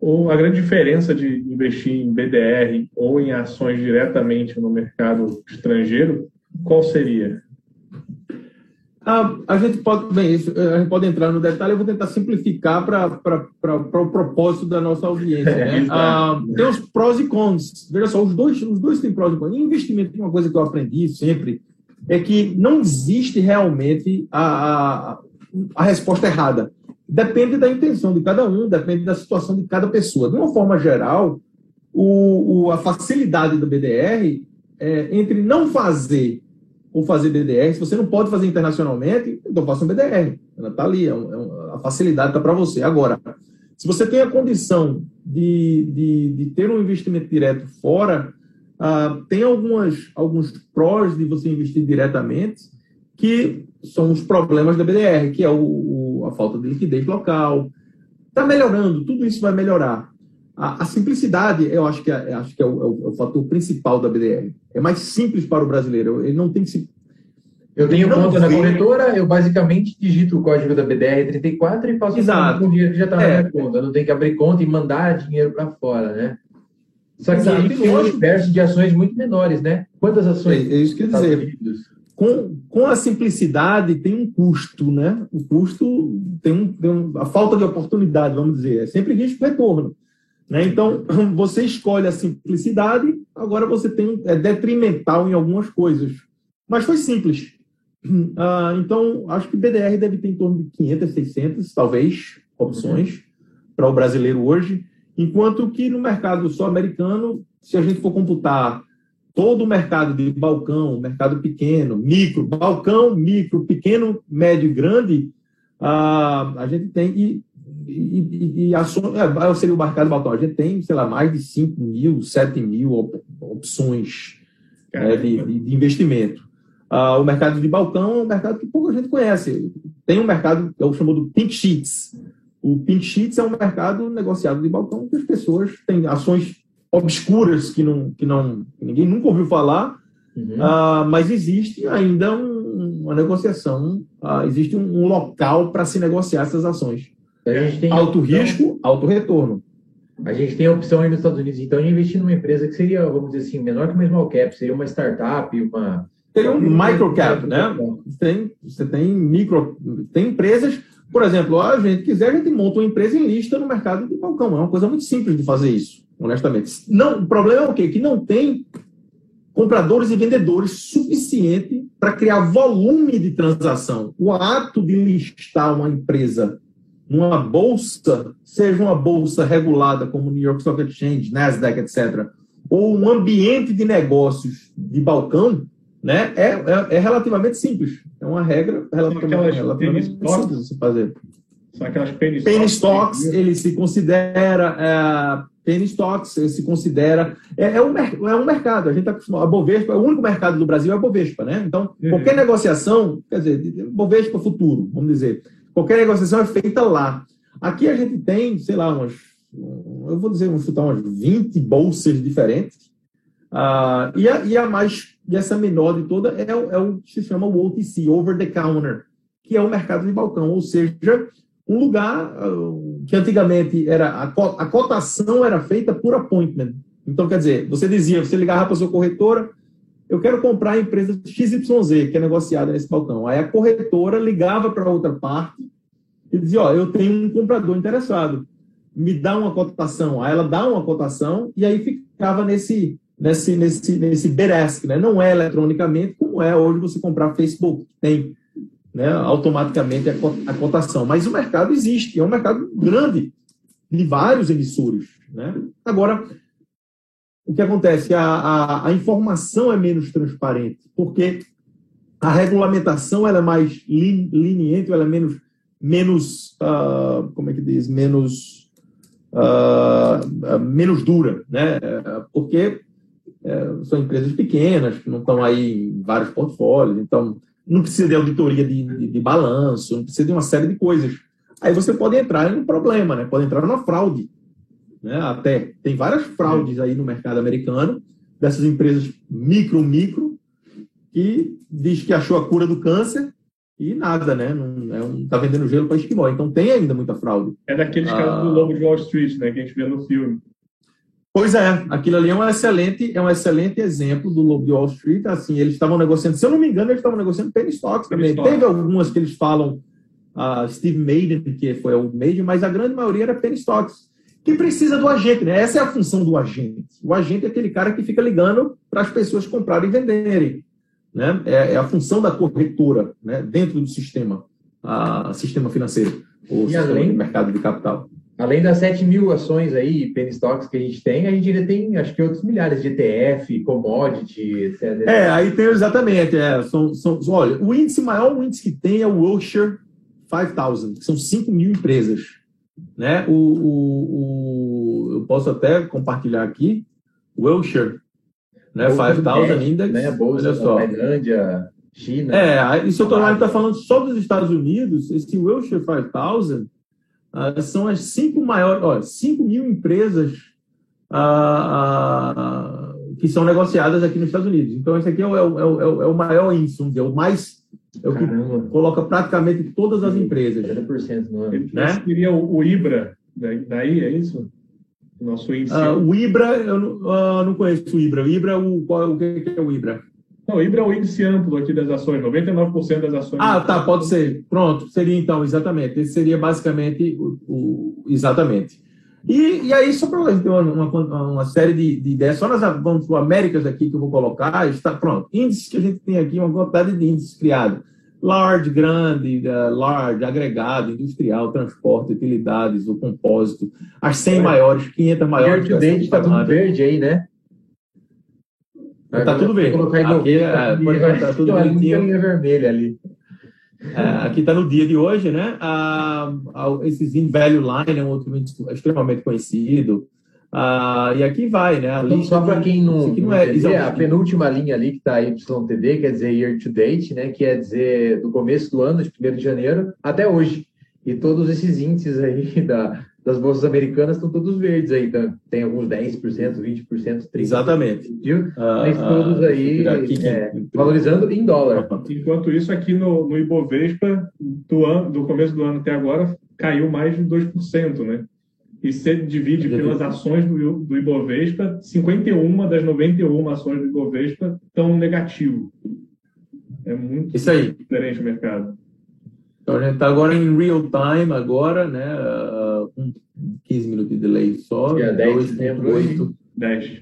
ou a grande diferença de investir em BDR ou em ações diretamente no mercado estrangeiro, qual seria? Ah, a gente pode, bem, isso, a gente pode entrar no detalhe, eu vou tentar simplificar para o propósito da nossa audiência. Né? [LAUGHS] É, ah, tem os prós e cons. Veja só, os dois, os dois têm prós e cons. Em investimento, uma coisa que eu aprendi sempre é que não existe realmente a, a, a resposta errada. Depende da intenção de cada um, depende da situação de cada pessoa. De uma forma geral, o, o a facilidade do BDR é, entre não fazer ou fazer BDR. Se você não pode fazer internacionalmente, então faça um BDR. Ela está ali, é um, é a facilidade está para você. Agora, se você tem a condição de, de, de ter um investimento direto fora, ah, tem algumas, alguns prós de você investir diretamente, que são os problemas da BDR, que é o, o a falta de liquidez local. Está melhorando, tudo isso vai melhorar. A, a, simplicidade, eu acho que, é, acho que é, o, é, o, é, o, fator principal da BDR. É mais simples para o brasileiro. Ele não tem que se. Eu tenho conta na corretora, eu basicamente digito o código da BDR34 e faço Exato. o dinheiro que já está é. na minha conta. Eu não tenho que abrir conta e mandar dinheiro para fora, né? Só que Exato. tem um universo de ações muito menores, né? Quantas ações? É, é isso que eu dizer. Com, com a simplicidade tem um custo, né? O custo tem, um, tem um, a falta de oportunidade, vamos dizer. É sempre risco retorno. Né? Então, [CLEARS THROAT] você escolhe a simplicidade, agora você tem é detrimental em algumas coisas. Mas foi simples. [CLEARS THROAT] Ah, então, acho que BDR deve ter em torno de 500, 600, talvez, opções para o brasileiro hoje, enquanto que no mercado só americano, se a gente for computar todo o mercado de balcão, mercado pequeno, micro, balcão, micro, pequeno, médio e grande, ah, a gente tem. E e, e, e é, seria o mercado balcão. A gente tem, sei lá, mais de 5 mil, 7 mil opções é, de, de, investimento. Ah, o mercado de balcão é um mercado que pouca gente conhece. Tem um mercado que é o chamado Pink Sheets. O Pink Sheets é um mercado negociado de balcão que as pessoas têm ações obscuras que, não, que, não, ninguém nunca ouviu falar, uhum. ah, mas existe ainda um, uma negociação, ah, existe um, um local para se negociar essas ações. A gente tem alto opção, risco, alto retorno. A gente tem a opção aí nos Estados Unidos, então, de investir numa empresa que seria, vamos dizer assim, menor que uma small cap, seria uma startup, uma. Seria um micro cap, né? Tem, você tem micro. Tem empresas, por exemplo, a gente quiser, a gente monta uma empresa em lista no mercado de balcão. É uma coisa muito simples de fazer isso, honestamente. Não, o problema é o quê? Que não tem compradores e vendedores suficiente para criar volume de transação. O ato de listar uma empresa numa bolsa, seja uma bolsa regulada como New York Stock Exchange, Nasdaq, etc., ou um ambiente de negócios de balcão, né, é, é, é relativamente simples. É uma regra relativamente, relativamente simples de se fazer. São aquelas penny, penny stocks. ele se considera é, penny stocks, se considera é, é, um, é um mercado. A gente está acostumado. A Bovespa, o único mercado do Brasil é a Bovespa, né? Então, uhum. qualquer negociação, quer dizer, Bovespa futuro, vamos dizer, Qualquer negociação é feita lá. Aqui a gente tem, sei lá, umas, eu vou dizer, vamos chutar umas 20 bolsas diferentes. Ah, e, a, e a mais, e essa menor de toda é, é o que se chama o OTC, Over the Counter, que é o mercado de balcão, ou seja, um lugar uh, que antigamente era a, cotação era feita por appointment. Então, quer dizer, você dizia, você ligava para a sua corretora, eu quero comprar a empresa XYZ, que é negociada nesse balcão. Aí a corretora ligava para outra parte e dizia, ó, eu tenho um comprador interessado, me dá uma cotação. Aí ela dá uma cotação e aí ficava nesse nesse nesse nesse bid né? Não é eletronicamente como é hoje você comprar Facebook, tem né, automaticamente a cotação. Mas o mercado existe, é um mercado grande de vários emissores, né? Agora, o que acontece? A, a, a, informação é menos transparente, porque a regulamentação ela é mais leniente, ela é menos, menos uh, como é que diz, menos, uh, menos dura, né? Porque uh, são empresas pequenas, que não estão aí em vários portfólios, então não precisa de auditoria de, de, de balanço, não precisa de uma série de coisas. Aí você pode entrar em um problema, né? pode entrar numa fraude né? Até tem várias fraudes aí no mercado americano dessas empresas micro micro que diz que achou a cura do câncer e nada, né? Não, é um, tá vendendo gelo para esquimó. Então tem ainda muita fraude. É daqueles ah, casos do Lobo de Wall Street, né? Que a gente vê no filme. Pois é, aquilo ali é um excelente, é um excelente exemplo do Lobo de Wall Street. Assim, eles estavam negociando, se eu não me engano, eles estavam negociando penny stocks também. Penny Teve algumas que eles falam, uh, Steve Maiden, que foi o Maiden, mas a grande maioria era penny stocks que precisa do agente, né? Essa é a função do agente. O agente é aquele cara que fica ligando para as pessoas comprarem e venderem. Né? É, é, a função da corretora né? dentro do sistema, a, sistema financeiro, o e sistema além, de mercado de capital. Além das 7 mil ações aí, penny stocks que a gente tem, a gente ainda tem, acho que outros milhares de ETF, commodity, etc. É, aí tem exatamente. É, são, são, olha, o índice maior o índice que tem é o Wilshire 5000, que são 5 mil empresas. Né? O, o, o, eu posso até compartilhar aqui. Wilshire né? 5000 Index. Né? Bolsa olha só. Tailândia, China. É, isso eu estou tá falando só dos Estados Unidos. Esse Wilshire 5000 uh, são as cinco maiores, ó, 5 mil empresas uh, uh, que são negociadas aqui nos Estados Unidos. Então, esse aqui é o, é o, é o, é o maior índice, é o mais. É o que Caramba. coloca praticamente todas as empresas. 30% no ano. Né? Seria o, o IBRA, daí, é isso? O nosso índice. o IBRA, eu não, não conheço o IBRA. O IBRA, o, qual, o que é o IBRA? Não, IBRA é o índice amplo aqui das ações, 99% das ações. Ah, tá, pode ser. Pronto, seria então, exatamente. Esse seria basicamente o. o exatamente. E, e aí, só para ter uma, uma, uma, série de, de, ideias, só nas vamos para Américas aqui que eu vou colocar, está pronto. Índices que a gente tem aqui, uma quantidade de índices criados. Large, grande, uh, large, agregado, industrial, transporte, utilidades, o compósito, as 100 é. maiores, 500 maiores. Verde está tudo verde aí, né? Tá tudo bem. Aqui é, pode tá tudo bonitinho. vermelha ali. É, aqui está no dia de hoje, né? Ah, esse Zin Value Line é um outro extremamente conhecido. Ah, e aqui vai, né? Então, só para quem não, não, não é, entender, a penúltima linha ali que está YTD quer dizer year to date, né? Quer dizer do começo do ano, de 1 de janeiro, até hoje. E todos esses índices aí [LAUGHS] da, das bolsas americanas estão todos verdes aí, tá? tem alguns 10%, 20%, 30%. Exatamente. Viu? Ah, Mas todos ah, aí aqui, é, valorizando em dólar. [LAUGHS] Enquanto isso, aqui no, no Ibovespa, do, ano, do começo do ano até agora, caiu mais de 2%, né? E se divide pelas ações do, do Ibovespa, 51 das 91 ações do Ibovespa estão negativo. É muito isso aí. diferente o mercado. Então a gente está agora em real time, agora, né? Uh, com 15 minutos de delay só. Dia 10 de setembro. 10.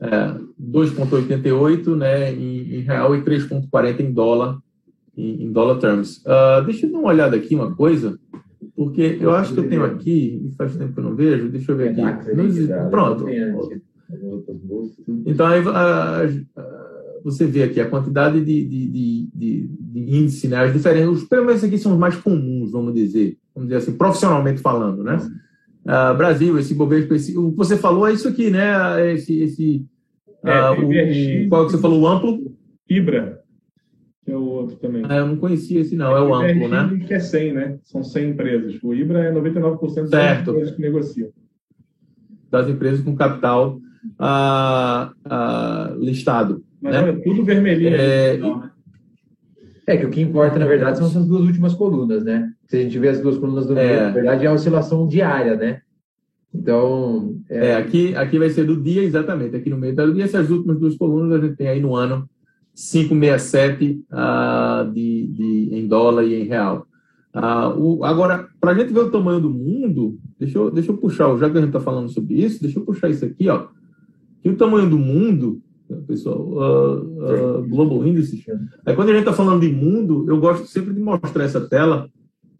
É, 2,88 né, em, em, real e 3,40 em dólar, em, em dólar terms. Uh, deixa eu dar uma olhada aqui, uma coisa, porque eu acho que eu tenho aqui, e faz tempo que eu não vejo, deixa eu ver aqui. Pronto. Então, aí, uh, você vê aqui a quantidade de, de, de, de, de índice, né, as diferentes, os pelo menos aqui são os mais comuns, vamos dizer, vamos dizer assim, profissionalmente falando, né? Uh, Brasil, esse Bovespa, esse, o que você falou é isso aqui, né? Esse, esse é, uh, o, qual que você falou, o amplo? Ibra, que é o outro também. Ah, eu não conhecia esse não, é, é o amplo, né? Que é 100, né? São 100 empresas. O Ibra é 99% das certo. empresas que negociam. Das empresas com capital uh, listado. Mas né? olha, tudo vermelhinho. É, né? é, que o que importa, na verdade, são essas duas últimas colunas, né? Se a gente vê as duas colunas do meio, é. na verdade, é a oscilação diária, né? Então. É... é, aqui, aqui vai ser do dia, exatamente, aqui no meio do dia. Essas últimas duas colunas a gente tem aí no ano 567 uh, ah, de, de, em dólar e em real. Uh, o, agora, para a gente ver o tamanho do mundo, deixa eu, deixa eu puxar, já que a gente está falando sobre isso, deixa eu puxar isso aqui, ó. Que o tamanho do mundo pessoal, uh, uh, Global Indices. Aí, quando a gente está falando de mundo, eu gosto sempre de mostrar essa tela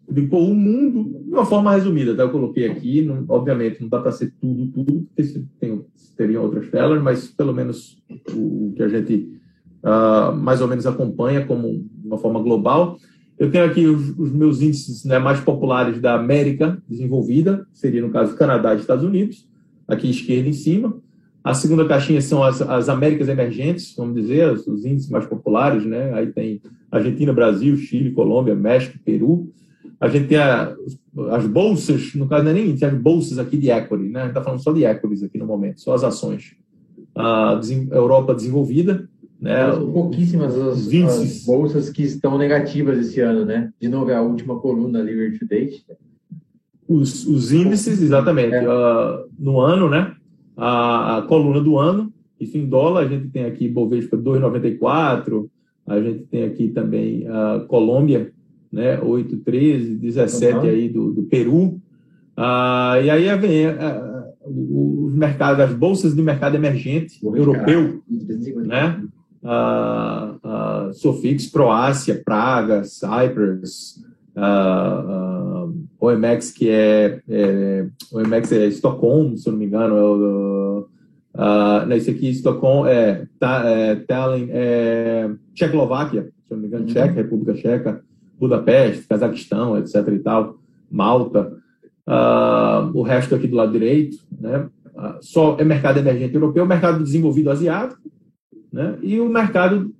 de pôr o mundo de uma forma resumida. Tá? Eu coloquei aqui, não, obviamente, não dá para ser tudo, tudo, porque tem, teriam outras telas, mas pelo menos o, o que a gente uh, mais ou menos acompanha como uma forma global. Eu tenho aqui os, os meus índices né, mais populares da América desenvolvida, seria no caso Canadá e Estados Unidos, aqui esquerda em cima. A segunda caixinha são as, as Américas emergentes, vamos dizer, os, os, índices mais populares, né? Aí tem Argentina, Brasil, Chile, Colômbia, México, Peru. A gente tem a, as bolsas, no caso não é nem índice, as bolsas aqui de equity, né? A gente está falando só de equities aqui no momento, só as ações. A Europa desenvolvida, né? São pouquíssimas as, as, bolsas que estão negativas esse ano, né? De novo, é a última coluna ali, year to date. Os, os índices, exatamente. É. Uh, no ano, né? A, a coluna do ano. Isso em dólar, a gente tem aqui Bovespa 2,94, a gente tem aqui também a Colômbia, né, 8,13, 17 uhum. aí do, do Peru. Ah, e aí vem os mercados, as bolsas de mercado emergente europeu, né? Ah, ah, Sofix, Croácia, Praga, Cyprus, ah, ah, OMX, que é, é OMX é Estocolmo, se eu não me engano, é o, uh, esse aqui Estocolmo é, tá, é Tallinn, é Tchecoslováquia, se eu não me engano, uhum. Tcheca, República Tcheca, Budapeste, Cazaquistão, etc. e tal, Malta, uh, o resto aqui do lado direito, né? Uh, só é mercado emergente europeu, mercado desenvolvido asiático, né? E o mercado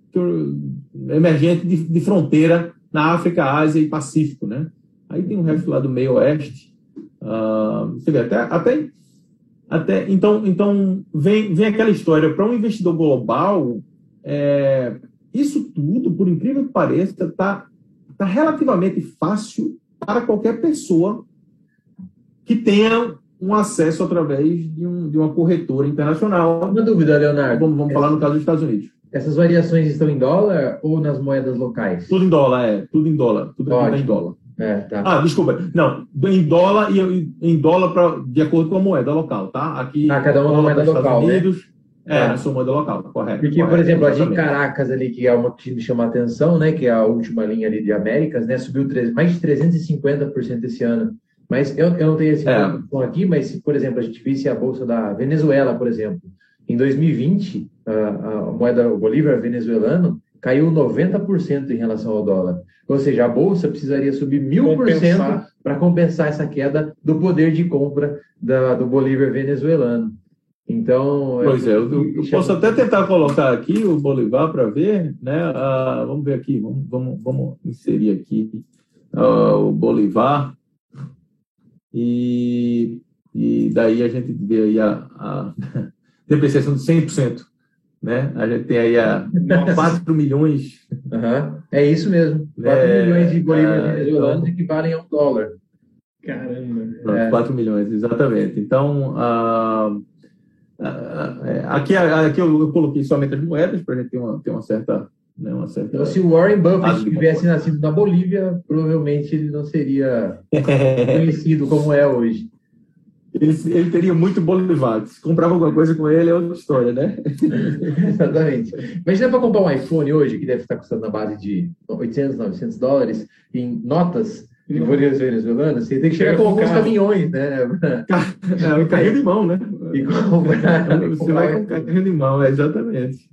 emergente de, de fronteira na África, Ásia e Pacífico, né? Aí tem o resto lá do meio oeste. Uh, você vê, até, até, até então, então vem, vem aquela história para um investidor global, é, isso tudo, por incrível que pareça, está tá relativamente fácil para qualquer pessoa que tenha um acesso através de, um, de uma corretora internacional. Uma dúvida, Leonardo. Vamos, vamos falar no caso dos Estados Unidos. Essas variações estão em dólar ou nas moedas locais? Tudo em dólar, é. Tudo em dólar. Tudo Ótimo. em dólar. É, tá. Ah, desculpa. Não, em dólar e em dólar pra, de acordo com a moeda local, tá? Aqui. Ah, cada uma moeda local. Né? Unidos, né? É, tá. na sua moeda local, correto. Porque, correto, por exemplo, a de Caracas ali, que é uma que me chama a atenção, né? Que é a última linha ali de Américas, né? Subiu mais de 350% esse ano. Mas eu, eu não tenho esse é. aqui, mas se, por exemplo, a gente visse a bolsa da Venezuela, por exemplo, em 2020, a, a moeda o bolívar venezuelano caiu 90% em relação ao dólar. Ou seja, a bolsa precisaria subir mil por cento para compensar essa queda do poder de compra da, do bolívar venezuelano. Então. Pois é, eu, eu posso até tentar colocar aqui o Bolivar para ver, né? Ah, vamos ver aqui, vamos, vamos, vamos inserir aqui ah, o Bolivar. E, e daí a gente vê aí a, a [LAUGHS] depreciação de 100%. Né? A gente tem aí a 4 milhões. Uhum. É isso mesmo. 4 é, milhões de bolívares é, venezuelanos então, equivalem a um dólar. Caramba. É. 4 milhões, exatamente. Então, uh, uh, aqui, aqui eu, eu, coloquei somente as moedas para a gente ter uma, ter uma certa. Né, uma certa então, se o Warren Buffett tivesse nascido na Bolívia, provavelmente ele não seria [LAUGHS] conhecido como é hoje ele, ele teria muito Bolivar. Se comprava alguma coisa com ele, é outra história, né? [LAUGHS] Exatamente. Imagina para comprar um iPhone hoje, que deve estar custando na base de 800, 900 dólares, em notas de bolívares venezuelanas, você tem que chegar com alguns caminhões, né? É, um carrinho de mão, né? E comprar, [LAUGHS] você vai com carrinho de mão, é, exatamente.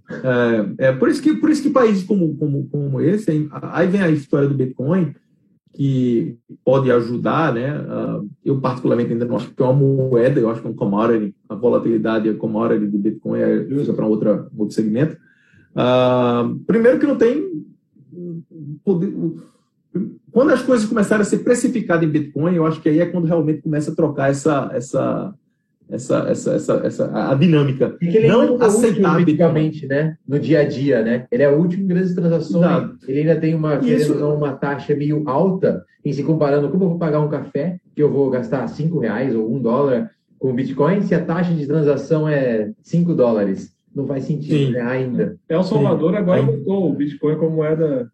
É, é, por, isso que, por isso que países como, como, como esse, aí vem a história do Bitcoin, que pode ajudar, né? Uh, eu particularmente ainda não acho que é uma moeda, eu acho que é um commodity, a volatilidade, a commodity de Bitcoin é usa para outra outro segmento. Uh, primeiro que não tem poder, quando as coisas começarem a ser precificadas em Bitcoin, eu acho que aí é quando realmente começa a trocar essa essa essa, essa, essa, essa a dinâmica. Ele não é aceitar basicamente, né? No dia a dia, né? Ele é o último em grandes transações. Exato. Ele ainda tem uma, Isso... uma taxa meio alta em se comparando como eu vou pagar um café, que eu vou gastar cinco reais ou um dólar com o Bitcoin, se a taxa de transação é cinco dólares. Não faz sentido, né? Ainda. É o Salvador Sim. agora botou o Bitcoin como moeda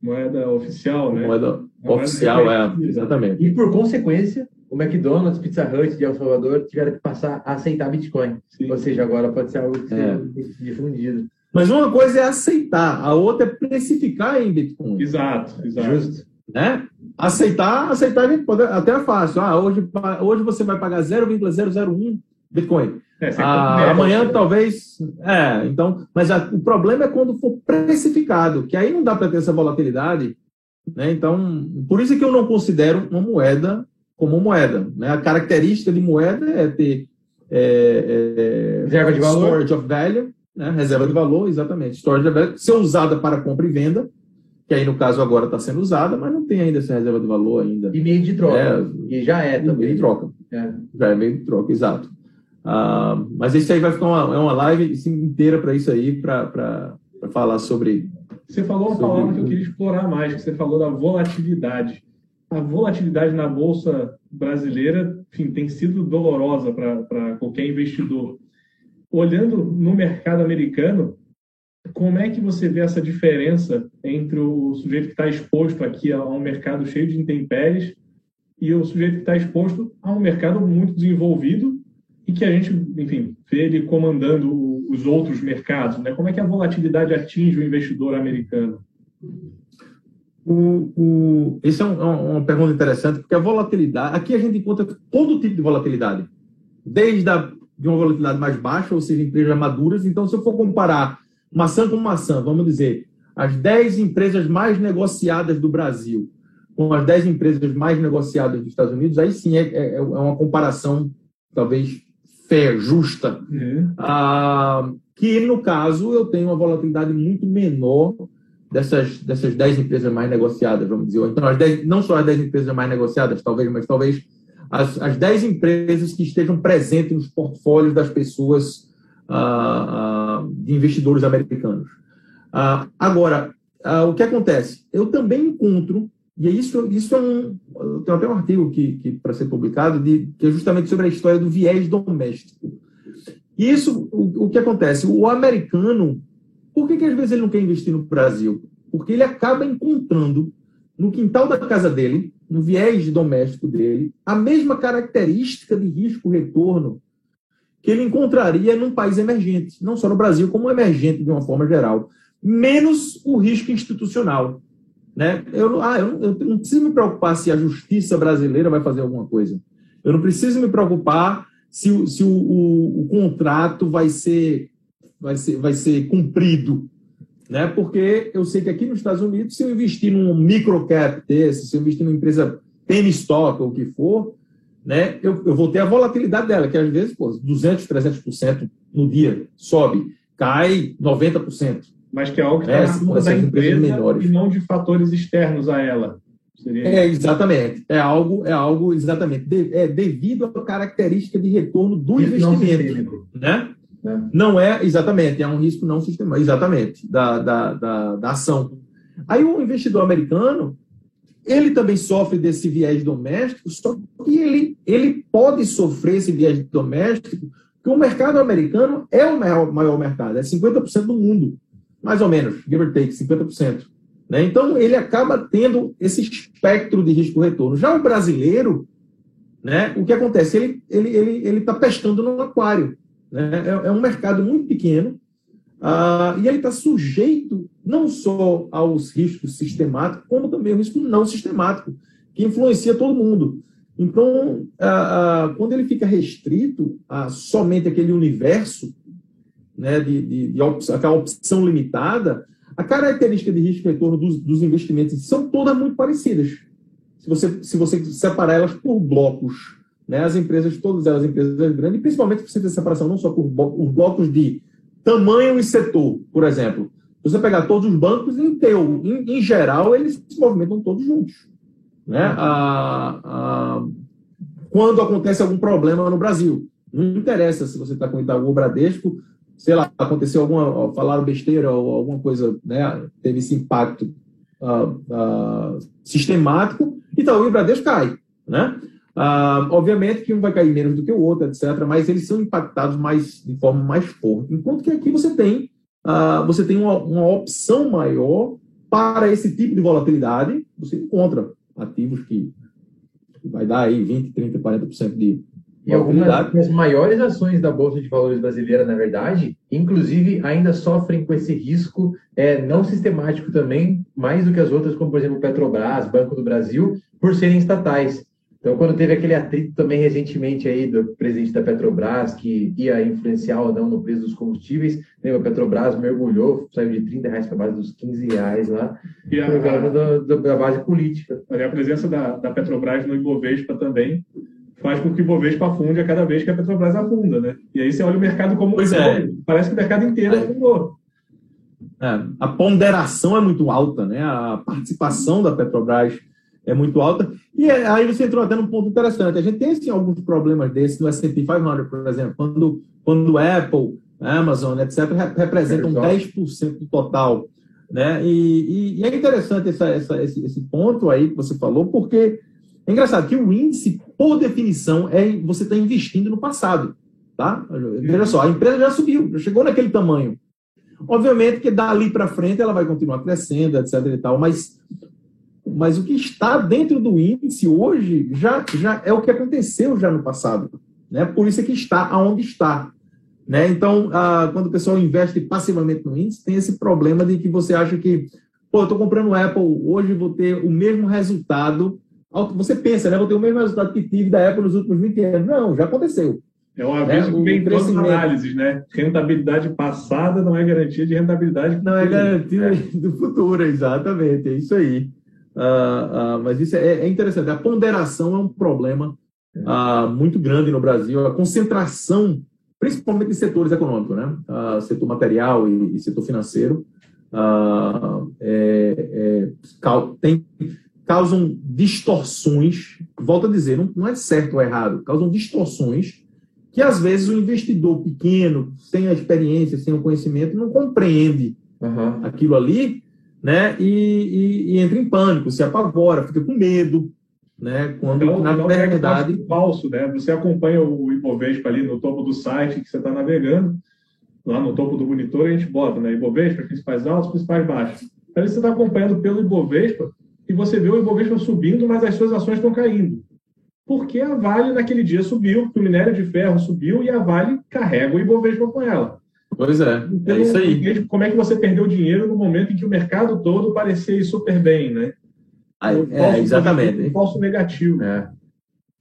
moeda oficial, né? Moeda, oficial, é, exatamente. E por consequência, o McDonald's, Pizza Hut de El Salvador tiveram que passar a aceitar Bitcoin. Sim. Ou seja, agora pode ser algo que é. difundido. Mas uma coisa é aceitar, a outra é precificar em Bitcoin. Exato, exato. Justo. Né? Aceitar, aceitar até é fácil. Ah, hoje, hoje você vai pagar 0,001 Bitcoin. É, ah, amanhã né? talvez. É, então. Mas a, o problema é quando for precificado, que aí não dá para ter essa volatilidade. Né? Então, por isso é que eu não considero uma moeda como moeda. Né? A característica de moeda é ter é, é, reserva de valor. storage of value, né? reserva de valor, exatamente. Storage of value, ser usada para compra e venda, que aí no caso agora está sendo usada, mas não tem ainda essa reserva de valor ainda. E meio de troca. É, e já é também. Meio de troca. É. Já é meio de troca, exato. Ah, mas isso aí vai ficar uma, é uma live inteira para isso aí, para falar sobre. Você falou uma sobre... palavra que eu queria explorar mais, que você falou da volatilidade a volatilidade na bolsa brasileira enfim, tem sido dolorosa para qualquer investidor. Olhando no mercado americano, como é que você vê essa diferença entre o sujeito que está exposto aqui a um mercado cheio de intempéries e o sujeito que está exposto a um mercado muito desenvolvido e que a gente, enfim, vê ele comandando os outros mercados? Né? Como é que a volatilidade atinge o investidor americano? O, o, esse é, um, é uma pergunta interessante, porque a volatilidade, aqui a gente encontra todo tipo de volatilidade, desde a, de uma volatilidade mais baixa, ou seja, empresas maduras. Então, se eu for comparar maçã com maçã, vamos dizer, as 10 empresas mais negociadas do Brasil com as 10 empresas mais negociadas dos Estados Unidos, aí sim é, é, é uma comparação talvez fair, justa. Uhum. Ah, que, no caso, eu tenho uma volatilidade muito menor dessas, dessas 10 empresas mais negociadas, vamos dizer. Então, as 10, não só as 10 empresas mais negociadas, talvez, mas talvez as, as 10 empresas que estejam presentes nos portfólios das pessoas, ah, ah, de investidores americanos. Ah, agora, o que acontece? Eu também encontro, e isso, isso é um. Tenho até um artigo que, que para ser publicado, de, que é justamente sobre a história do viés doméstico. E isso, o, o que acontece? O americano por que, que às vezes ele não quer investir no Brasil? Porque ele acaba encontrando no quintal da casa dele, no viés doméstico dele, a mesma característica de risco-retorno que ele encontraria num país emergente, não só no Brasil, como emergente de uma forma geral, menos o risco institucional. Né? Eu, ah, eu, eu não preciso me preocupar se a justiça brasileira vai fazer alguma coisa. Eu não preciso me preocupar se, se o, o, o contrato vai ser vai ser, vai ser cumprido. Né? Porque eu sei que aqui nos Estados Unidos, se eu investir num microcap desse, se eu investir numa empresa penny stock ou o que for, né, eu, eu vou ter a volatilidade dela, que às vezes, pô, 200, 300% no dia sobe, cai 90%. Mas que é algo que está é, na da empresa menores. e não de fatores externos a ela. Seria... É, exatamente. É algo, é algo exatamente. De, é devido à característica de retorno do Isso investimento. Né? É. Não é, exatamente, é um risco não sistemático, exatamente, da, da, da, da, ação. Aí o investidor americano, ele também sofre desse viés doméstico, só que ele, ele pode sofrer esse viés doméstico, porque o mercado americano é o maior, maior mercado, é 50% do mundo, mais ou menos, give or take, 50%. Né? Então, ele acaba tendo esse espectro de risco-retorno. Já o brasileiro, né, o que acontece? Ele está ele, ele, ele tá pescando no aquário. Né? É, é um mercado muito pequeno uh, e ele está sujeito não só aos riscos sistemáticos, como também ao risco não sistemático, que influencia todo mundo. Então, uh, uh, quando ele fica restrito a somente aquele universo né, de, de, de aquela opção limitada, a característica de risco e retorno dos, dos investimentos são todas muito parecidas. Se você, se você separar elas por blocos né, as empresas, todas elas empresas grandes, principalmente você ter separação não só por os blocos de tamanho e setor, por exemplo. Você pegar todos os bancos, em, teu, em, em geral, eles se movimentam todos juntos. Né? A, a, quando acontece algum problema no Brasil, não interessa se você está com Itaú ou Bradesco, sei lá, aconteceu alguma, falaram besteira ou alguma coisa, né, teve esse impacto uh, uh, sistemático, Itaú e Bradesco cai, né? Ah, obviamente que um vai cair menos do que o outro, etc., mas eles são impactados mais de forma mais forte. Enquanto que aqui você tem, ah, você tem uma, uma, opção maior para esse tipo de volatilidade. Você encontra ativos que, vai dar aí 20, 30, 40% de e algumas das maiores ações da Bolsa de Valores brasileira, na verdade, inclusive ainda sofrem com esse risco é, não sistemático também, mais do que as outras, como por exemplo Petrobras, Banco do Brasil, por serem estatais. Então, quando teve aquele atrito também recentemente aí do presidente da Petrobras, que ia influenciar ou não no preço dos combustíveis, lembra, a Petrobras mergulhou, saiu de 30 reais para a base dos 15 reais lá, e a, por causa da, da base política. A presença da, da Petrobras no Ibovespa também faz com que o Ibovespa afunde a cada vez que a Petrobras afunda, né? E aí você olha o mercado como... Pois é. Parece que o mercado inteiro é. afundou. É, a ponderação é muito alta, né? A participação da Petrobras é muito alta. E é, aí você entrou até num ponto interessante. A gente tem assim, alguns problemas desses no S&P 500, por exemplo, quando, quando Apple, Amazon, etc., representam 10% do total. Né? E, e, e é interessante essa, essa, esse, esse ponto aí que você falou, porque é engraçado que o índice, por definição, é você está investindo no passado. Tá? Veja só, a empresa já subiu, já chegou naquele tamanho. Obviamente que dali para frente ela vai continuar crescendo, etc. e tal, mas mas o que está dentro do índice hoje já, já é o que aconteceu já no passado. Né? Por isso é que está aonde está. Né? Então, ah, quando o pessoal investe passivamente no índice, tem esse problema de que você acha que pô, eu estou comprando Apple, hoje vou ter o mesmo resultado. Você pensa, né? Vou ter o mesmo resultado que tive da Apple nos últimos 20 anos. Não, já aconteceu. É um aviso né? que vem todas as análises, né? Rentabilidade passada não é garantia de rentabilidade Não é garantia é. do futuro, exatamente. É isso aí. Uh, uh, mas isso é, é, interessante. A ponderação é um problema uh, muito grande no Brasil. A concentração, principalmente em setores econômicos, né? setor material e, e setor financeiro, é, é, tem, causam distorções. Volto a dizer, não, não é certo ou errado, causam distorções que às vezes o investidor pequeno, sem a experiência, sem o conhecimento, não compreende uhum. aquilo ali né? E, e, e, entra em pânico, se apavora, fica com medo, né? Quando então, na então, verdade é falso, né? Você acompanha o Ibovespa ali no topo do site que você está navegando, lá no topo do monitor a gente bota, né? Ibovespa, principais altos, principais baixos. Aí você está acompanhando pelo Ibovespa e você vê o Ibovespa subindo, mas as suas ações estão caindo. Porque a Vale naquele dia subiu, o minério de ferro subiu e a Vale carrega o Ibovespa com ela. Pois é, então, é isso aí. Como é que você perdeu dinheiro no momento em que o mercado todo parecia super bem, né? Aí, é, exatamente. Um falso negativo. É.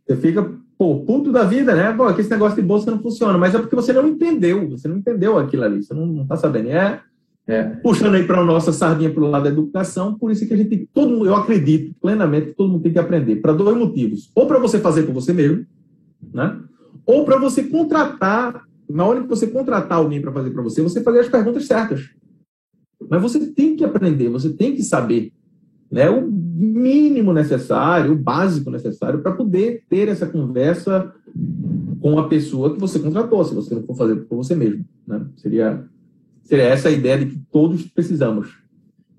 Você fica, pô, puto da vida, né? Pô, que esse negócio de bolsa não funciona, mas é porque você não entendeu, você não entendeu aquilo ali, você não, não tá sabendo. É, é. Puxando aí para a nossa sardinha para o lado da educação, por isso que a gente, todo mundo, eu acredito plenamente que todo mundo tem que aprender, para dois motivos. Ou para você fazer por você mesmo, né? Ou para você contratar na hora que você contratar alguém para fazer para você, você fazer as perguntas certas. Mas você tem que aprender, você tem que saber né, o mínimo necessário, o básico necessário para poder ter essa conversa com a pessoa que você contratou, se você não for fazer por você mesmo. Né? Seria, seria essa a ideia de que todos precisamos.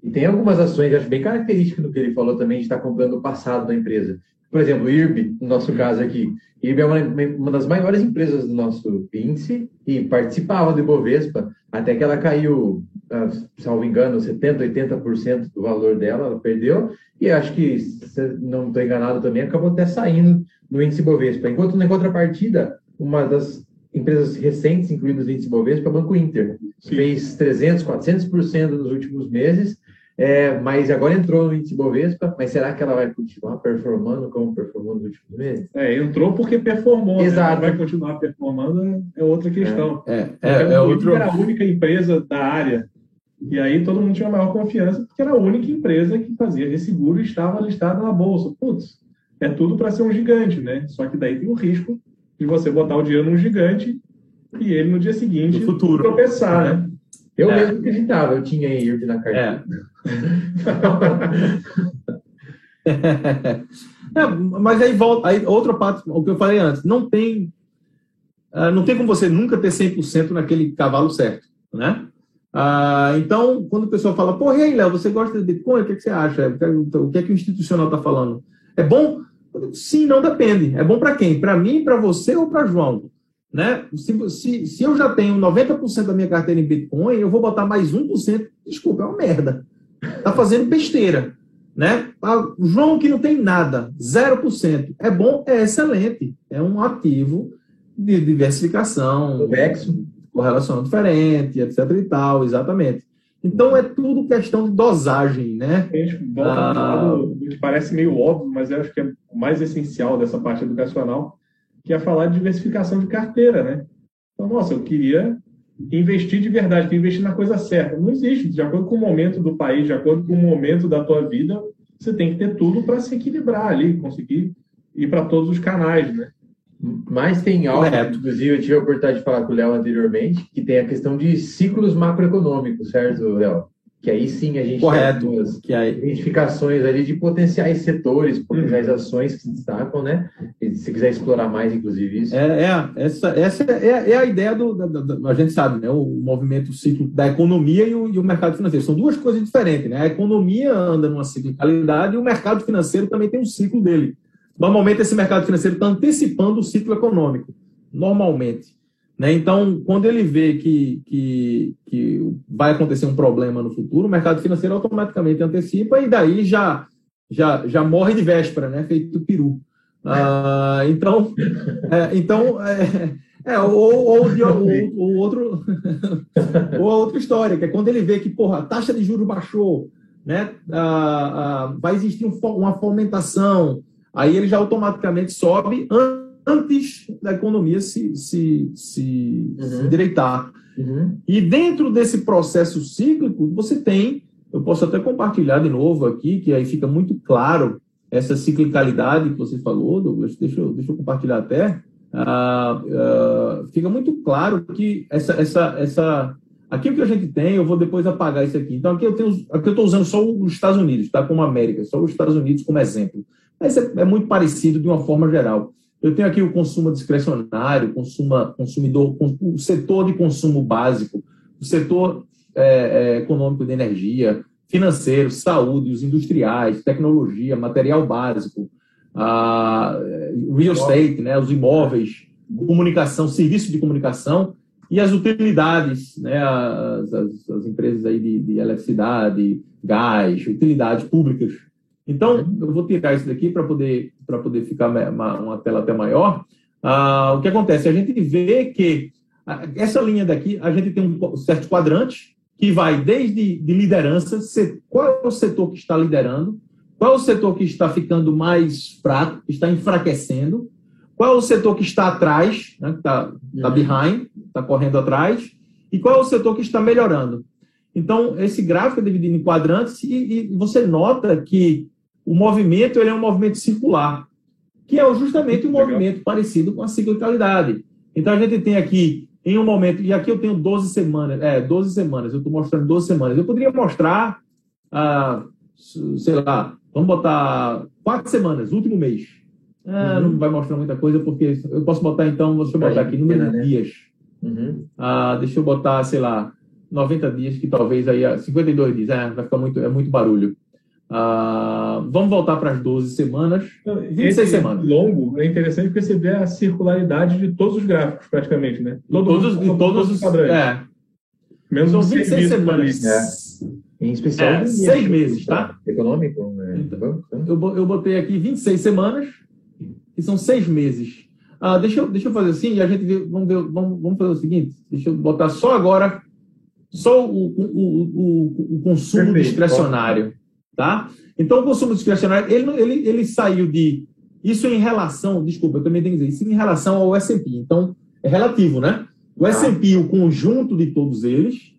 E tem algumas ações, acho bem características do que ele falou também, de estar comprando o passado da empresa. Por exemplo, o IRB, no nosso caso aqui. IRB é uma, uma das maiores empresas do nosso índice e participava do Ibovespa, até que ela caiu, ah, salvo engano, 70%, 80% do valor dela, ela perdeu, e acho que, se não estou enganado também, acabou até saindo do índice Ibovespa. Enquanto, na contrapartida, uma das empresas recentes incluídas no índice Ibovespa o Banco Inter. Sim. Fez 300%, 400% nos últimos meses, é, mas agora entrou no índice Bovespa, mas será que ela vai continuar performando como performou nos últimos meses? É, entrou porque performou. Né? Exato. Né? Vai continuar performando é outra questão. É, é, é, é outro... era a única empresa da área. E aí todo mundo tinha maior confiança, porque era a única empresa que fazia seguro e estava listada na bolsa. Putz, é tudo para ser um gigante, né? Só que daí tem o risco de você botar o dinheiro num gigante e ele no dia seguinte no futuro. tropeçar, né? Eu é. mesmo acreditava, eu tinha IRB na carteira. É. é. mas aí volta, aí outra parte, o que eu falei antes, não tem, uh, não tem como você nunca ter 100% naquele cavalo certo, né? Uh, então, quando o pessoal fala, pô, e aí, Léo, você gosta de Bitcoin? O que, é que você acha? O que é que o institucional está falando? É bom? Sim, não depende. É bom para quem? Para mim, para você ou para João? Né? Se, se, se eu já tenho 90% da minha carteira em Bitcoin, eu vou botar mais 1%, desculpa, é uma merda. Tá fazendo besteira. Né? Ah, João que não tem nada, 0%. É bom, é excelente. É um ativo de diversificação, convexo, correlação diferente, etc e tal, exatamente. Então é tudo questão de dosagem, né? A gente volta ah, parece meio óbvio, mas eu acho que é o mais essencial dessa parte educacional, que é falar de diversificação de carteira, né? Então, nossa, eu queria investir de verdade, queria investir na coisa certa. Não existe. De acordo com o momento do país, de acordo com o momento da tua vida, você tem que ter tudo para se equilibrar ali, conseguir ir para todos os canais, né? Mas tem algo, inclusive eu tive a oportunidade de falar com o Léo anteriormente, que tem a questão de ciclos macroeconômicos, certo, Léo? Que aí sim a gente Correto. tem as que aí... identificações ali de potenciais setores, potenciais ações que se destacam, né? E se quiser explorar mais, inclusive, isso. É, é essa, essa é, é, a ideia do, da, da, a gente sabe, né? O movimento ciclo da economia e o, e o, mercado financeiro. São duas coisas diferentes, né? A economia anda numa ciclicalidade e o mercado financeiro também tem um ciclo dele. Normalmente esse mercado financeiro está antecipando o ciclo econômico. Normalmente. Né? Então, quando ele vê que, que, que vai acontecer um problema no futuro, o mercado financeiro automaticamente antecipa e daí já, já, já morre de véspera, né? feito peru. Ah, então, [LAUGHS] é, então é, é, ou, ou, de, ou, ou outro, [LAUGHS] ou outra história, que é quando ele vê que porra, a taxa de juros baixou, né, ah, ah, vai existir um, uma fomentação, aí ele já automaticamente sobe antes da economia se, se, se, uhum. se endireitar. Uhum. E dentro desse processo cíclico, você tem, eu posso até compartilhar de novo aqui, que aí fica muito claro essa ciclicalidade que você falou, Douglas, deixa eu, deixa eu compartilhar até. Uh, uh, fica muito claro que essa, essa, essa, aqui o que a gente tem, eu vou depois apagar isso aqui. Então, aqui eu tenho, aqui eu estou usando só os Estados Unidos, tá? Como América, só os Estados Unidos como exemplo. Mas é, é muito parecido de uma forma geral. Eu tenho aqui o consumo discrecionário, consumo, consumidor, o setor de consumo básico, o setor é, é, econômico de energia, financeiro, saúde, os industriais, tecnologia, material básico, a real estate, né, os imóveis, comunicação, serviço de comunicação e as utilidades, né, as, as, as empresas aí de, de eletricidade, gás, utilidades públicas. Então, eu vou tirar isso daqui para poder, poder ficar uma, uma, tela até maior. Ah, o que acontece? A gente vê que essa linha daqui, a gente tem um certo quadrante que vai desde de liderança, qual é o setor que está liderando, qual é o setor que está ficando mais fraco, que está enfraquecendo, qual é o setor que está atrás, né, que está, está uhum. behind, está correndo atrás, e qual é o setor que está melhorando. Então, esse gráfico é dividido em quadrantes e, e você nota que o movimento ele é um movimento circular, que é justamente um movimento parecido com a ciclicalidade. Então a gente tem aqui em um momento, e aqui eu tenho 12 semanas, é, 12 semanas, eu estou mostrando 12 semanas. Eu poderia mostrar, ah, sei lá, vamos botar quatro semanas, último mês. Ah, uhum. Não vai mostrar muita coisa, porque eu posso botar então, deixa eu botar aqui, número de né? dias. Uhum. Ah, deixa eu botar, sei lá, 90 dias, que talvez aí, 52 dias, é, vai ficar muito, é muito barulho. Uh, vamos voltar para as 12 semanas. 26 Esse semanas. longo é interessante perceber a circularidade de todos os gráficos, praticamente, né? Todos, todos, todos, todos os padrões. É. Menos São 26 semanas. É. Em especial, é, seis meses, tá? Econômico. Né? Então, eu, eu botei aqui 26 semanas, que são seis meses. Ah, deixa, eu, deixa eu fazer assim, e a gente vê, vamos, ver, vamos, vamos fazer o seguinte: deixa eu botar só agora só o, o, o, o consumo Perfeito. discrecionário. Tá? Então, o consumo discrecionário, ele, ele, ele saiu de. Isso em relação, desculpa, eu também tenho que dizer, isso em relação ao S&P. Então, é relativo, né? O tá. S&P, o conjunto de todos eles,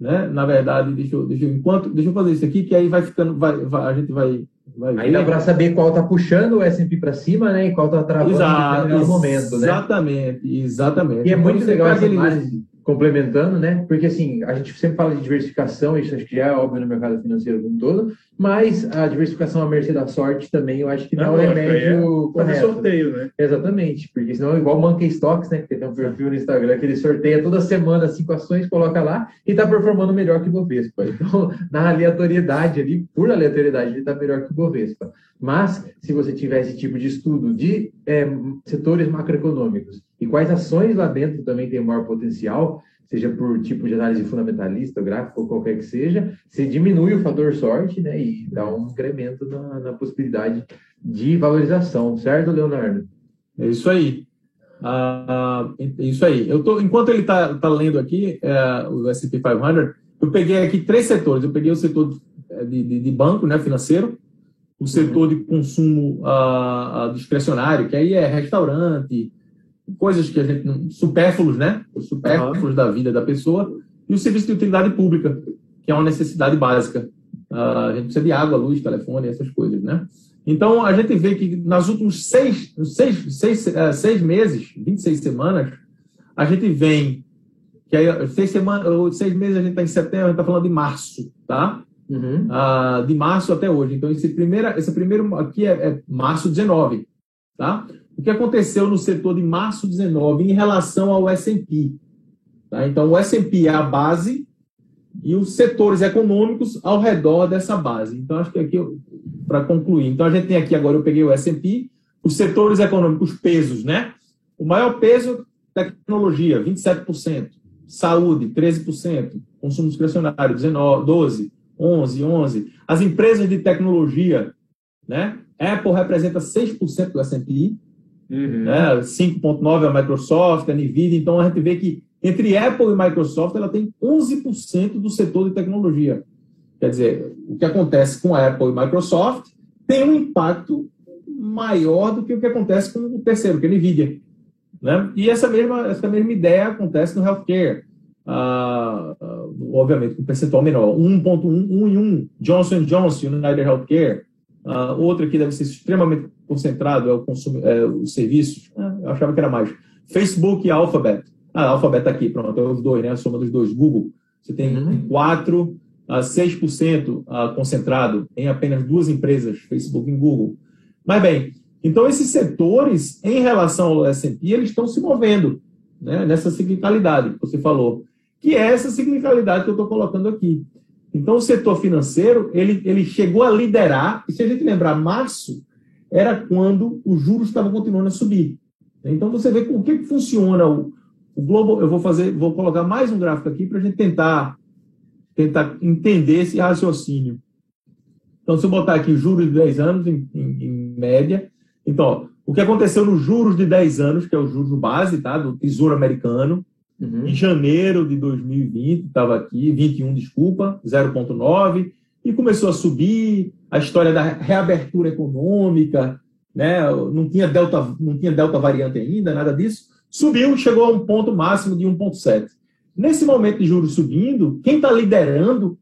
né? Na verdade, deixa eu, deixa eu, enquanto, deixa eu fazer isso aqui, que aí vai ficando, vai, vai a gente vai, vai Aí dá para saber qual está puxando o S&P para cima, né? E qual está travando Exato, no momento, né? Exatamente, exatamente. E é muito então, legal essa análise complementando, né? Porque assim, a gente sempre fala de diversificação, isso acho que já é óbvio no mercado financeiro como um todo, mas a diversificação à mercê da sorte também, eu acho que dá o remédio é correto. sorteio, né? Exatamente, porque senão igual o Monkey Stocks, né? Que tem um perfil no Instagram que ele sorteia toda semana cinco ações, coloca lá e tá performando melhor que o Bovespa. Então, [LAUGHS] na aleatoriedade ali, por aleatoriedade, ele tá melhor que o Bovespa. Mas, se você tiver esse tipo de estudo de é, setores macroeconômicos e quais ações lá dentro também têm maior potencial, seja por tipo de análise fundamentalista, gráfico ou qualquer que seja, você diminui o fator sorte né, e dá um incremento na, na possibilidade de valorização, certo, Leonardo? É isso aí. Ah, é isso aí. Eu tô, enquanto ele está tá lendo aqui é, o S&P 500, eu peguei aqui três setores. Eu peguei o setor de, de, de banco, né, financeiro, o setor de consumo uh, discrecionário, que aí é restaurante, coisas que a gente não. supérfluos, né? Os supérfluos uhum. da vida da pessoa, e o serviço de utilidade pública, que é uma necessidade básica. Uh, a gente precisa de água, luz, telefone, essas coisas, né? Então, a gente vê que nas últimos seis, seis, seis, uh, seis meses, 26 semanas, a gente vem. Que aí, seis, semanas, seis meses a gente está em setembro, a gente está falando de março, tá? Uhum. Uh, de março até hoje. Então, esse, primeira, esse primeiro aqui é, é, março 19. Tá? O que aconteceu no setor de março 19 em relação ao S&P? Tá? Então, o S&P é a base e os setores econômicos ao redor dessa base. Então, acho que aqui, para concluir, então a gente tem aqui agora, eu peguei o S&P, os setores econômicos, pesos, né? O maior peso, tecnologia, 27%. Saúde, 13%. Consumo discrecionário, 19, 12%. 11, 11. As empresas de tecnologia, né? Apple representa 6% do S&P, uhum. né? 5,9% a Microsoft, a Nvidia. Então, a gente vê que entre Apple e Microsoft, ela tem 11% do setor de tecnologia. Quer dizer, o que acontece com a Apple e Microsoft tem um impacto maior do que o que acontece com o terceiro, que é a NVIDIA. Né? E essa mesma, essa mesma ideia acontece no healthcare. Ah, obviamente, com percentual menor. 1.1, 1 em 1, Johnson Johnson, United Healthcare. Ah, outra que deve ser extremamente concentrado é o consumo, é, os serviços. Ah, eu achava que era mais. Facebook e Alphabet. Ah, Alphabet está aqui, pronto, é os dois, né? A soma dos dois. Google. Você tem uhum. 4 a 6% concentrado em apenas duas empresas, Facebook e Google. Mas bem, então esses setores, em relação ao S&P, eles estão se movendo né, nessa ciclicalidade que você falou, que é essa ciclicalidade que eu estou colocando aqui. Então o setor financeiro, ele, ele chegou a liderar, e se a gente lembrar, março era quando os juros estavam continuando a subir. Então você vê o que, funciona o, o Globo, eu vou fazer, vou colocar mais um gráfico aqui para a gente tentar tentar entender esse raciocínio. Então, se eu botar aqui juros de 10 anos, em, em, em média, então, ó, o que aconteceu nos juros de 10 anos, que é o juros base, tá, do Tesouro Americano, uhum. em janeiro de 2020, estava aqui, 21, desculpa, 0,9, e começou a subir, a história da reabertura econômica, né, não tinha delta, não tinha delta variante ainda, nada disso, subiu, chegou a um ponto máximo de 1,7. Nesse momento de juros subindo, quem está liderando,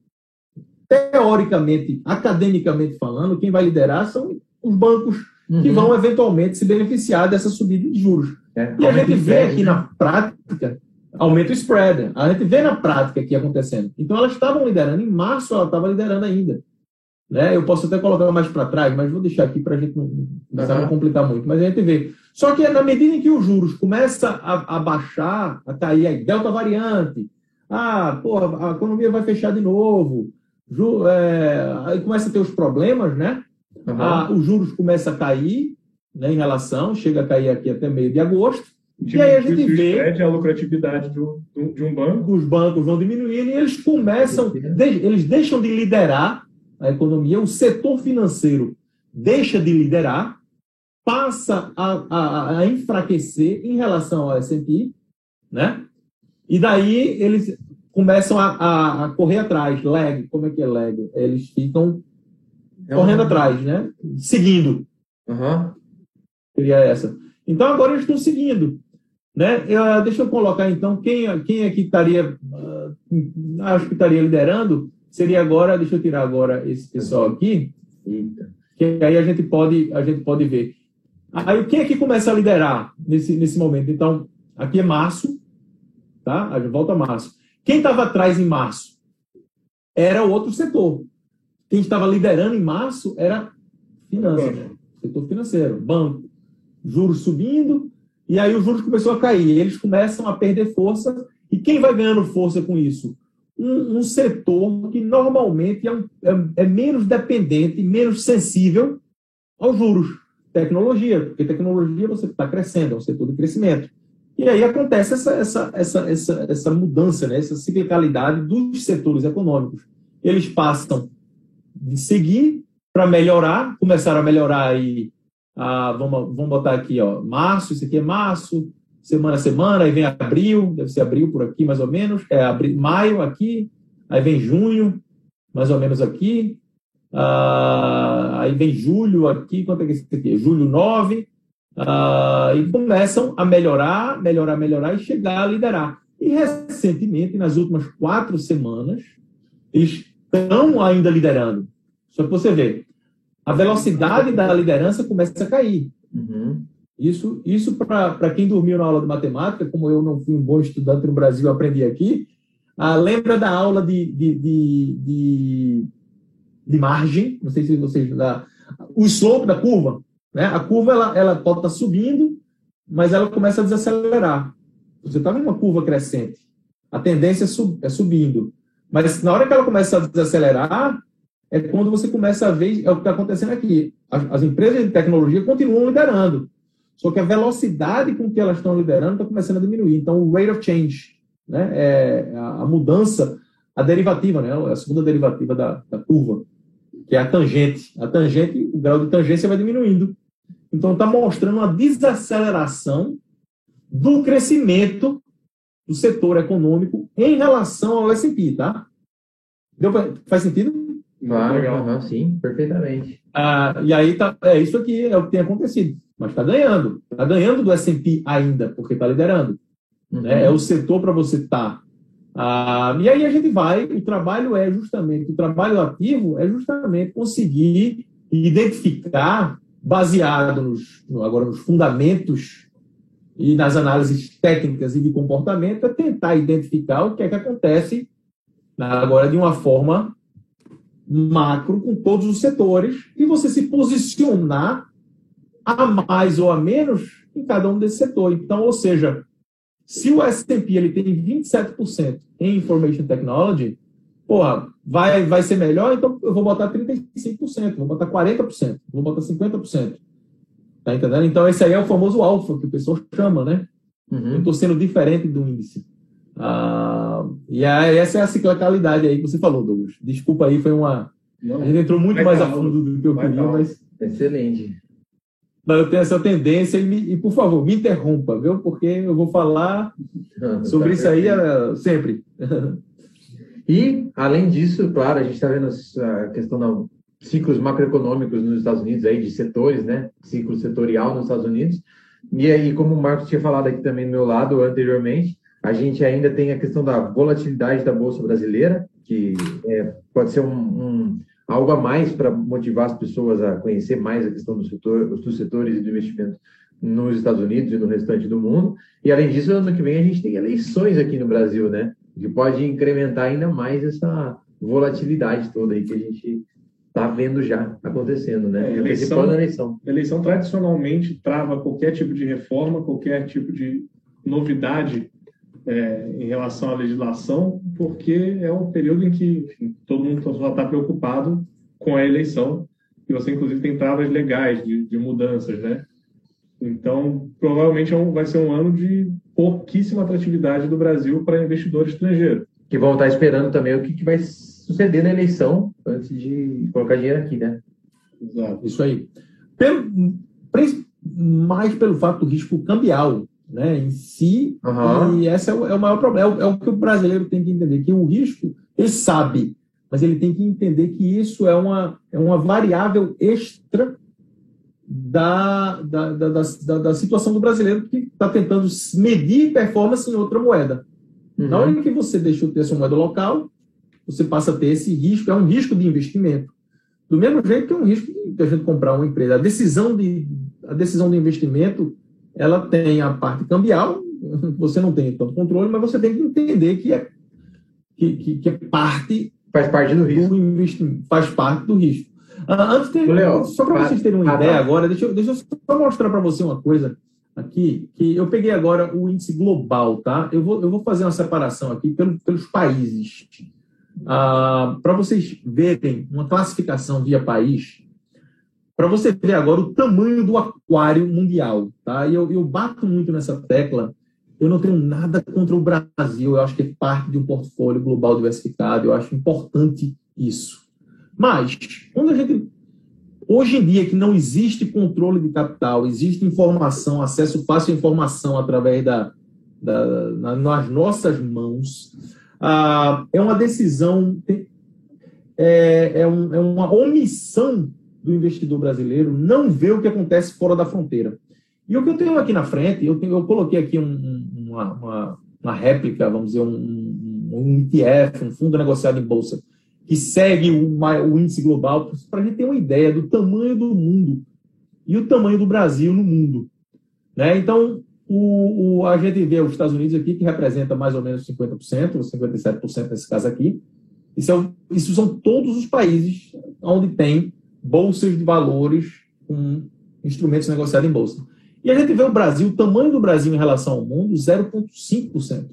teoricamente, academicamente falando, quem vai liderar são os bancos uhum. que vão eventualmente se beneficiar dessa subida de juros. É, e a gente vê aqui né? na prática, aumenta o spread. A gente vê na prática aqui acontecendo. Então, elas estavam liderando. Em março, ela estava liderando ainda. Né? Eu posso até colocar mais para trás, mas vou deixar aqui para a gente não, não uhum. complicar muito. Mas a gente vê só que na medida em que os juros começam a, a baixar, a cair a delta variante, ah, porra, a economia vai fechar de novo, ju, é, aí começa a ter os problemas, né? Uhum. Ah, os juros começam a cair né, em relação, chega a cair aqui até meio de agosto. E aí a gente vê a lucratividade do, do, de um banco. Os bancos vão diminuindo e eles começam, de, eles deixam de liderar a economia, o setor financeiro deixa de liderar passa a, a, a enfraquecer em relação ao S&P, né? E daí eles começam a, a, a, correr atrás, lag, como é que é lag? Eles ficam é correndo atrás, né? Seguindo. Uhum. Seria essa. Então agora eles estão seguindo. Né? Eu, deixa eu colocar então quem, quem é que estaria, uh, acho que estaria liderando, seria agora, deixa eu tirar agora esse pessoal aqui, que aí a gente pode, a gente pode ver. Aí quem é que começa a liderar nesse, nesse momento? Então, aqui é março, tá? A gente volta a março. Quem estava atrás em março? Era o outro setor. Quem estava liderando em março era finanças, setor financeiro, banco. Juros subindo, e aí os juros começou a cair. Eles começam a perder força. E quem vai ganhando força com isso? Um, um setor que normalmente é, um, é, é menos dependente, menos sensível aos juros tecnologia, porque tecnologia você está crescendo, é um setor de crescimento. E aí acontece essa, essa, essa, essa, essa mudança, né, essa ciclicalidade dos setores econômicos. Eles passam de seguir para melhorar, começaram a melhorar aí, ah, vamos, vamos botar aqui, ó, março, isso aqui é março, semana a semana, aí vem abril, deve ser abril por aqui mais ou menos, é abril, maio aqui, aí vem junho, mais ou menos aqui, ah, aí vem julho aqui, quanto é que é isso aqui? Julho 9, ah, e começam a melhorar, melhorar, melhorar e chegar a liderar. E recentemente, nas últimas quatro semanas, eles estão ainda liderando. Só que você vê, a velocidade da liderança começa a cair. Uhum. Isso, isso para quem dormiu na aula de matemática, como eu não fui um bom estudante no Brasil, aprendi aqui. Ah, lembra da aula de, de, de, de de margem, não sei se vocês dá, o slope da curva, né? A curva ela, ela pode estar subindo, mas ela começa a desacelerar. Você está numa curva crescente, a tendência é, sub, é subindo, mas na hora que ela começa a desacelerar, é quando você começa a ver é o que está acontecendo aqui. As, as, empresas de tecnologia continuam liderando, só que a velocidade com que elas estão liderando está começando a diminuir. Então, o rate of change, né, é a, a mudança, a derivativa, né, a segunda derivativa da, da curva, que é a tangente. A tangente, o grau de tangência vai diminuindo. Então, está mostrando uma desaceleração do crescimento do setor econômico em relação ao S&P, tá? Deu. Faz sentido? Claro, legal. sim, perfeitamente. Ah, e aí tá, é isso aqui é o que tem acontecido. Mas está ganhando. Está ganhando do S&P ainda, porque está liderando. Uhum. Né? É o setor para você estar. Tá. Ah, e aí a gente vai, o trabalho é justamente, o trabalho ativo é justamente conseguir identificar, baseado nos, agora nos fundamentos e nas análises técnicas e de comportamento, é tentar identificar o que é que acontece agora de uma forma macro com todos os setores e você se posicionar a mais ou a menos em cada um desses setores. Então, ou seja, se o S&P ele tem 27% em Information Technology, porra, vai, vai ser melhor, então eu vou botar 35%, vou botar 40%, vou botar 50%. Tá entendendo? Então, esse aí é o famoso alfa, que o pessoal chama, né? Uhum. Eu estou sendo diferente do índice. Ah, e aí, essa é a ciclicalidade aí que você falou, Douglas. Desculpa aí, foi uma. Não, a gente entrou muito mais a fundo do que eu queria, mas. Excelente. Mas eu tenho essa tendência, e, me, e, por favor, me interrompa, viu? Porque eu vou falar [LAUGHS] sobre tá isso aí uh, sempre. [LAUGHS] e, além disso, claro, a gente está vendo a questão dos ciclos macroeconômicos nos Estados Unidos, aí, de setores, né? Ciclo setorial nos Estados Unidos. E aí, como o Marcos tinha falado aqui também do meu lado anteriormente, a gente ainda tem a questão da volatilidade da Bolsa Brasileira, que é, pode ser um, um, algo a mais para motivar as pessoas a conhecer mais a questão do setor, dos setores de investimento nos Estados Unidos e no restante do mundo. E, além disso, ano que vem a gente tem eleições aqui no Brasil, né? Que pode incrementar ainda mais essa volatilidade toda aí que a gente está vendo já acontecendo, né? É, eleição, eleição. eleição tradicionalmente trava qualquer tipo de reforma, qualquer tipo de novidade é, em relação à legislação, porque é um período em que enfim, todo mundo só está preocupado com a eleição e você, inclusive, tem travas legais de, de mudanças, né? Então, provavelmente é um, vai ser um ano de pouquíssima atratividade do Brasil para investidor estrangeiro. Que vão estar esperando também o que, que vai suceder na eleição antes de colocar dinheiro aqui, né? Exato. Isso aí. Pelo, mais pelo fato do risco cambial né, em si, uhum. e esse é o, é o maior problema, é o, é o, que o brasileiro tem que entender, que o risco, ele sabe, mas ele tem que entender que isso é uma, é uma variável extra da, da, da, da, da situação do brasileiro que está tentando medir performance em outra moeda. Uhum. Na hora que você deixa de ter essa moeda local, você passa a ter esse risco, é um risco de investimento. Do mesmo jeito que é um risco de a gente comprar uma empresa. A decisão de, a decisão de investimento ela tem a parte cambial, [LAUGHS] você não tem tanto controle, mas você tem que entender que é, que, que, que é parte. Faz parte do risco. Do investimento, faz parte do risco. Ah, antes de, Leo, só para vocês terem uma ah, ideia tá. agora, deixa eu, deixa eu só mostrar para você uma coisa aqui, que eu peguei agora o índice global, tá? Eu vou, eu vou fazer uma separação aqui pelo, pelos países. Ah, para vocês verem uma classificação via país, para você ver agora o tamanho do aquário mundial. Tá? E eu, eu bato muito nessa tecla. Eu não tenho nada contra o Brasil, eu acho que é parte de um portfólio global diversificado, eu acho importante isso. Mas, quando a gente. Hoje em dia, que não existe controle de capital, existe informação, acesso fácil à informação através da, da nas nossas mãos, ah, é uma decisão, é, é, um, é uma omissão do investidor brasileiro não vê o que acontece fora da fronteira. E o que eu tenho aqui na frente, eu, tenho, eu coloquei aqui um, uma, uma, uma, réplica, vamos dizer, um, um ETF, um fundo negociado em bolsa, que segue o, o índice global, para a gente ter uma ideia do tamanho do mundo e o tamanho do Brasil no mundo. Né? Então, o, o, a gente vê os Estados Unidos aqui, que representa mais ou menos 50%, ou 57% nesse caso aqui. Isso, é, isso são todos os países onde tem bolsas de valores com instrumentos negociados em bolsa. E a gente vê o Brasil, o tamanho do Brasil em relação ao mundo, 0,5%.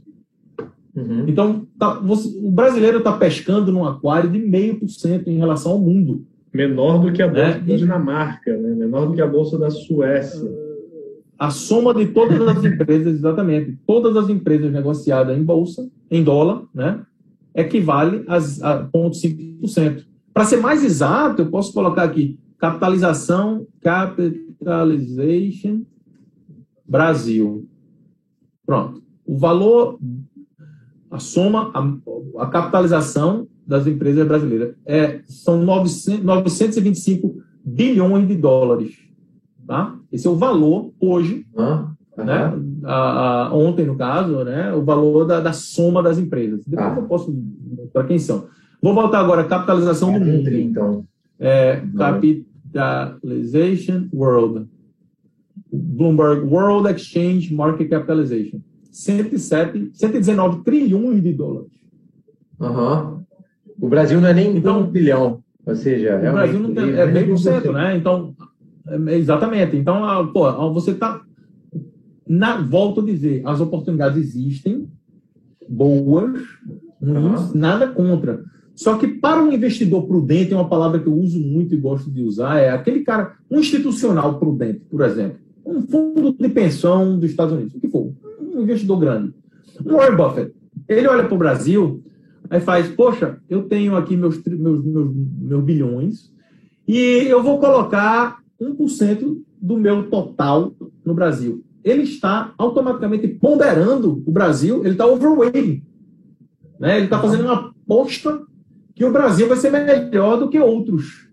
Uhum. Então, tá, você, o brasileiro está pescando num aquário de 0,5% em relação ao mundo. Menor do que a bolsa é, da Dinamarca, né? menor do que a bolsa da Suécia. A soma de todas as [LAUGHS] empresas, exatamente, todas as empresas negociadas em bolsa, em dólar, né, equivale a, a 0,5%. Para ser mais exato, eu posso colocar aqui capitalização, capitalization Brasil. Pronto. O valor, a soma, a, a capitalização das empresas brasileiras. É, são 900, 925 bilhões de dólares. Tá? Esse é o valor hoje, ah, né? A, a, ontem, no caso, né? o valor da, da soma das empresas. Depois ah. eu posso para quem são. Vou voltar agora, capitalização é do mundo. Então. É, capitalization world. Bloomberg World Exchange Market Capitalization. 107, 119 trilhões de dólares. Uhum. O Brasil não é nem então, um bilhão. Ou seja, o Brasil não tem, é meio por cento, né? Então, é, exatamente. Então, ah, pô, ah, você está. Na, volto a dizer, as oportunidades existem, boas, ruins, uhum. nada contra. Só que para um investidor prudente, é uma palavra que eu uso muito e gosto de usar, é aquele cara, um institucional prudente, por exemplo, um fundo de pensão dos Estados Unidos, o que for, um investidor grande. Um Warren Buffett, ele olha para o Brasil, aí faz, poxa, eu tenho aqui meus, meus, meus, meus bilhões e eu vou colocar 1% do meu total no Brasil. Ele está automaticamente ponderando o Brasil, ele está overweighting. Né? Ele está fazendo uma aposta que o Brasil vai ser melhor do que outros.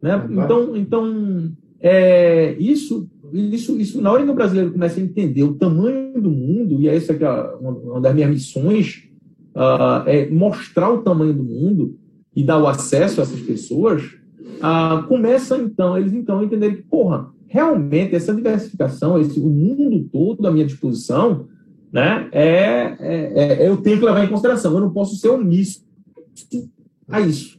Né? Então, então é, isso, isso, isso, na hora que o brasileiro começa a entender o tamanho do mundo, e é essa que é uma das minhas missões, uh, é mostrar o tamanho do mundo e dar o acesso a essas pessoas, uh, começa então, eles então entenderem que, porra, realmente essa diversificação, esse, o mundo todo à minha disposição, né, é, é, é, eu tenho que levar em consideração, eu não posso ser omisso a isso.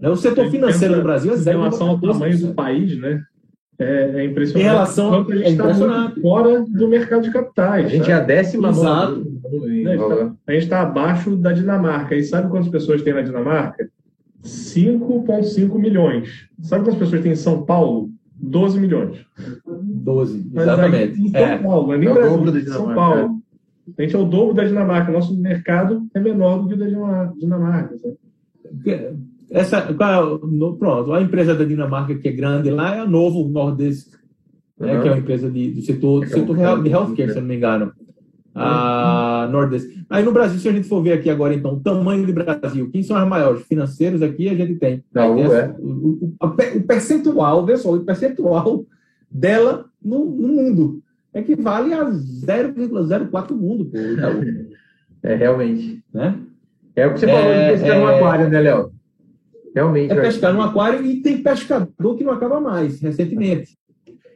Né? O setor financeiro do Brasil é zero. Em relação ao tamanho do país, né? É, é impressionante. Em relação a gente é está fora do mercado de capitais. A gente é a décima Exato. A gente está tá abaixo da Dinamarca. E sabe quantas pessoas tem na Dinamarca? 5,5 milhões. Sabe quantas pessoas tem em São Paulo? 12 milhões. 12, exatamente. Em São é. Paulo, é nem é Brasil, São Paulo. A gente é o dobro da Dinamarca. Nosso mercado é menor do que o da Dinamarca. Sabe? Essa, pronto, a empresa da Dinamarca que é grande lá é a Novo Nordisk, uhum. né, que é uma empresa de, do setor, é setor é de healthcare, se não me engano. A uhum. Nordisk. Aí no Brasil, se a gente for ver aqui agora, então, o tamanho do Brasil, quem são as maiores financeiros aqui, a gente tem. Não, essa, é. o, o, o, percentual, vê só, o percentual dela no, no mundo equivale a 0,04 mundo. Pô, [LAUGHS] É, realmente. Né? É o que você falou de é, pescar é, no aquário, né, Léo? Realmente. É pescar no aquário e tem pescador que não acaba mais, recentemente.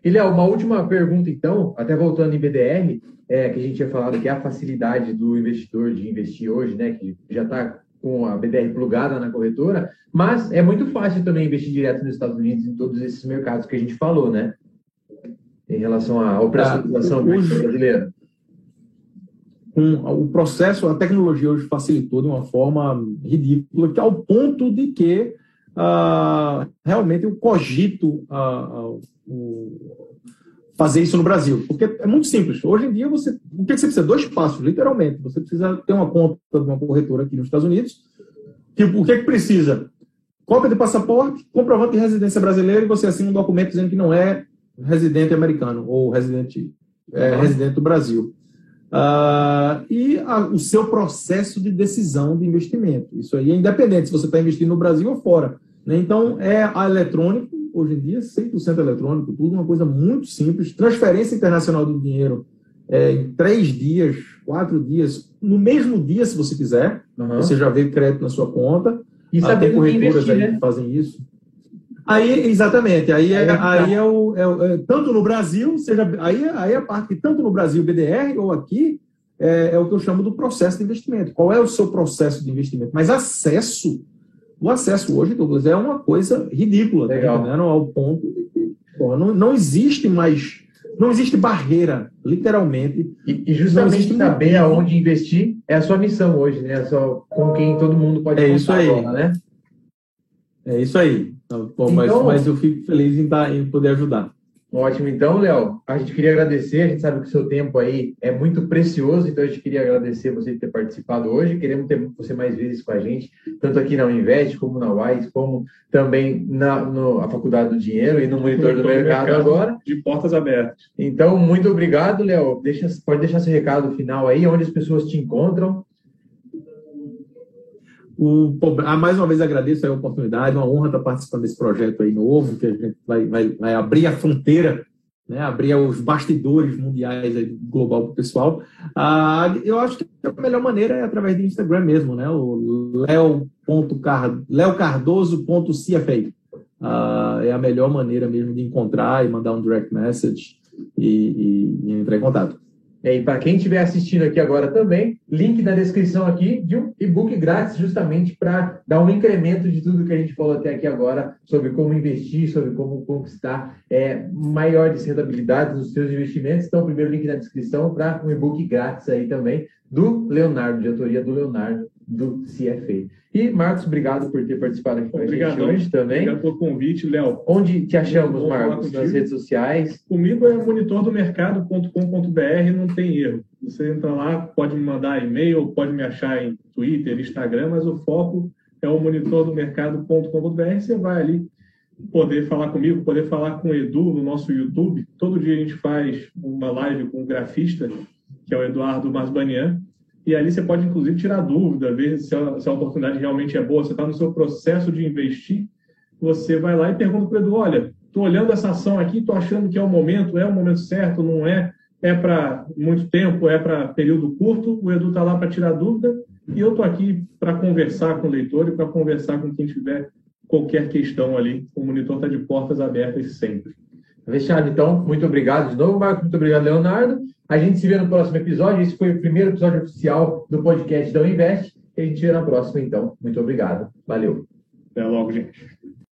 E, Léo, uma última pergunta, então, até voltando em BDR, é, que a gente tinha falado que é a facilidade do investidor de investir hoje, né, que já está com a BDR plugada na corretora, mas é muito fácil também investir direto nos Estados Unidos em todos esses mercados que a gente falou, né? Em relação à operacionalização tá. brasileira com o processo, a tecnologia hoje facilitou de uma forma ridícula, que ao ponto de que ah, realmente eu cogito ah, fazer isso no Brasil. Porque é muito simples. Hoje em dia, você, o que você precisa? Dois passos, literalmente. Você precisa ter uma conta de uma corretora aqui nos Estados Unidos. Tipo, o que, é que precisa? Cópia de passaporte, comprovante de residência brasileira e você assina um documento dizendo que não é residente americano ou residente, é, residente do Brasil. Uh, e a, o seu processo de decisão de investimento. Isso aí é independente se você está investindo no Brasil ou fora. Né? Então, é a eletrônico, hoje em dia, 100% eletrônico, tudo uma coisa muito simples. Transferência internacional do dinheiro é, em três dias, quatro dias, no mesmo dia, se você quiser, uhum. você já vê crédito na sua conta. E ah, tem corretoras investir, aí né? que fazem isso. Aí, exatamente, aí é, aí é, o, é, é, tanto no Brasil, seja, aí, aí é a parte que tanto no Brasil, BDR, ou aqui, é, é, o que eu chamo do processo de investimento. Qual é o seu processo de investimento? Mas acesso, o acesso hoje, Douglas, é uma coisa ridícula, tá Legal. Tá ao ponto de que pô, não, não existe mais, não existe barreira, literalmente. E, e justamente saber aonde investir é a sua missão hoje, né? Só com quem todo mundo pode é isso aí. Né? É isso aí. Bom, então, mas, mas eu fico feliz em, dar, em poder ajudar. Ótimo. Então, Léo, a gente queria agradecer. A gente sabe que o seu tempo aí é muito precioso, então a gente queria agradecer você de ter participado hoje. Queremos ter você mais vezes com a gente, tanto aqui na Uninvest, como na Wise, como também na no, a Faculdade do Dinheiro e no Monitor do mercado, mercado, agora. De portas abertas. Então, muito obrigado, Léo. Deixa, pode deixar seu recado final aí, onde as pessoas te encontram. O, ah, mais uma vez agradeço a oportunidade, uma honra estar participando desse projeto aí novo, que a gente vai, vai, vai abrir a fronteira, né, abrir os bastidores mundiais aí, global para o pessoal. Ah, eu acho que a melhor maneira é através do Instagram mesmo, né, o leocardoso.cfa. Ah, é a melhor maneira mesmo de encontrar e mandar um direct message e, e, e entrar em contato. É, e para quem estiver assistindo aqui agora também, link na descrição aqui de um e-book grátis, justamente para dar um incremento de tudo que a gente falou até aqui agora sobre como investir, sobre como conquistar é, maiores rentabilidades nos seus investimentos. Então, primeiro link na descrição para um e-book grátis aí também do Leonardo, de autoria do Leonardo, do CFA. E, Marcos, obrigado por ter participado aqui com a gente hoje também. Obrigado pelo convite, Léo. Onde te achamos, Marcos? Nas redes sociais? Comigo é monitordomercado.com.br, não tem erro. Você entra lá, pode me mandar e-mail, pode me achar em Twitter, Instagram, mas o foco é o monitordomercado.com.br. Você vai ali poder falar comigo, poder falar com o Edu no nosso YouTube. Todo dia a gente faz uma live com um grafista, que é o Eduardo Masbanian e ali você pode, inclusive, tirar dúvida, ver se a, se a oportunidade realmente é boa. Você está no seu processo de investir, você vai lá e pergunta para o Edu: olha, estou olhando essa ação aqui, estou achando que é o momento, é o momento certo, não é? É para muito tempo, é para período curto. O Edu está lá para tirar dúvida e eu estou aqui para conversar com o leitor e para conversar com quem tiver qualquer questão ali. O monitor está de portas abertas sempre. Fechado, então. Muito obrigado de novo, Marco. Muito obrigado, Leonardo. A gente se vê no próximo episódio. Esse foi o primeiro episódio oficial do podcast da Invest. A gente se vê na próxima, então. Muito obrigado. Valeu. Até logo, gente.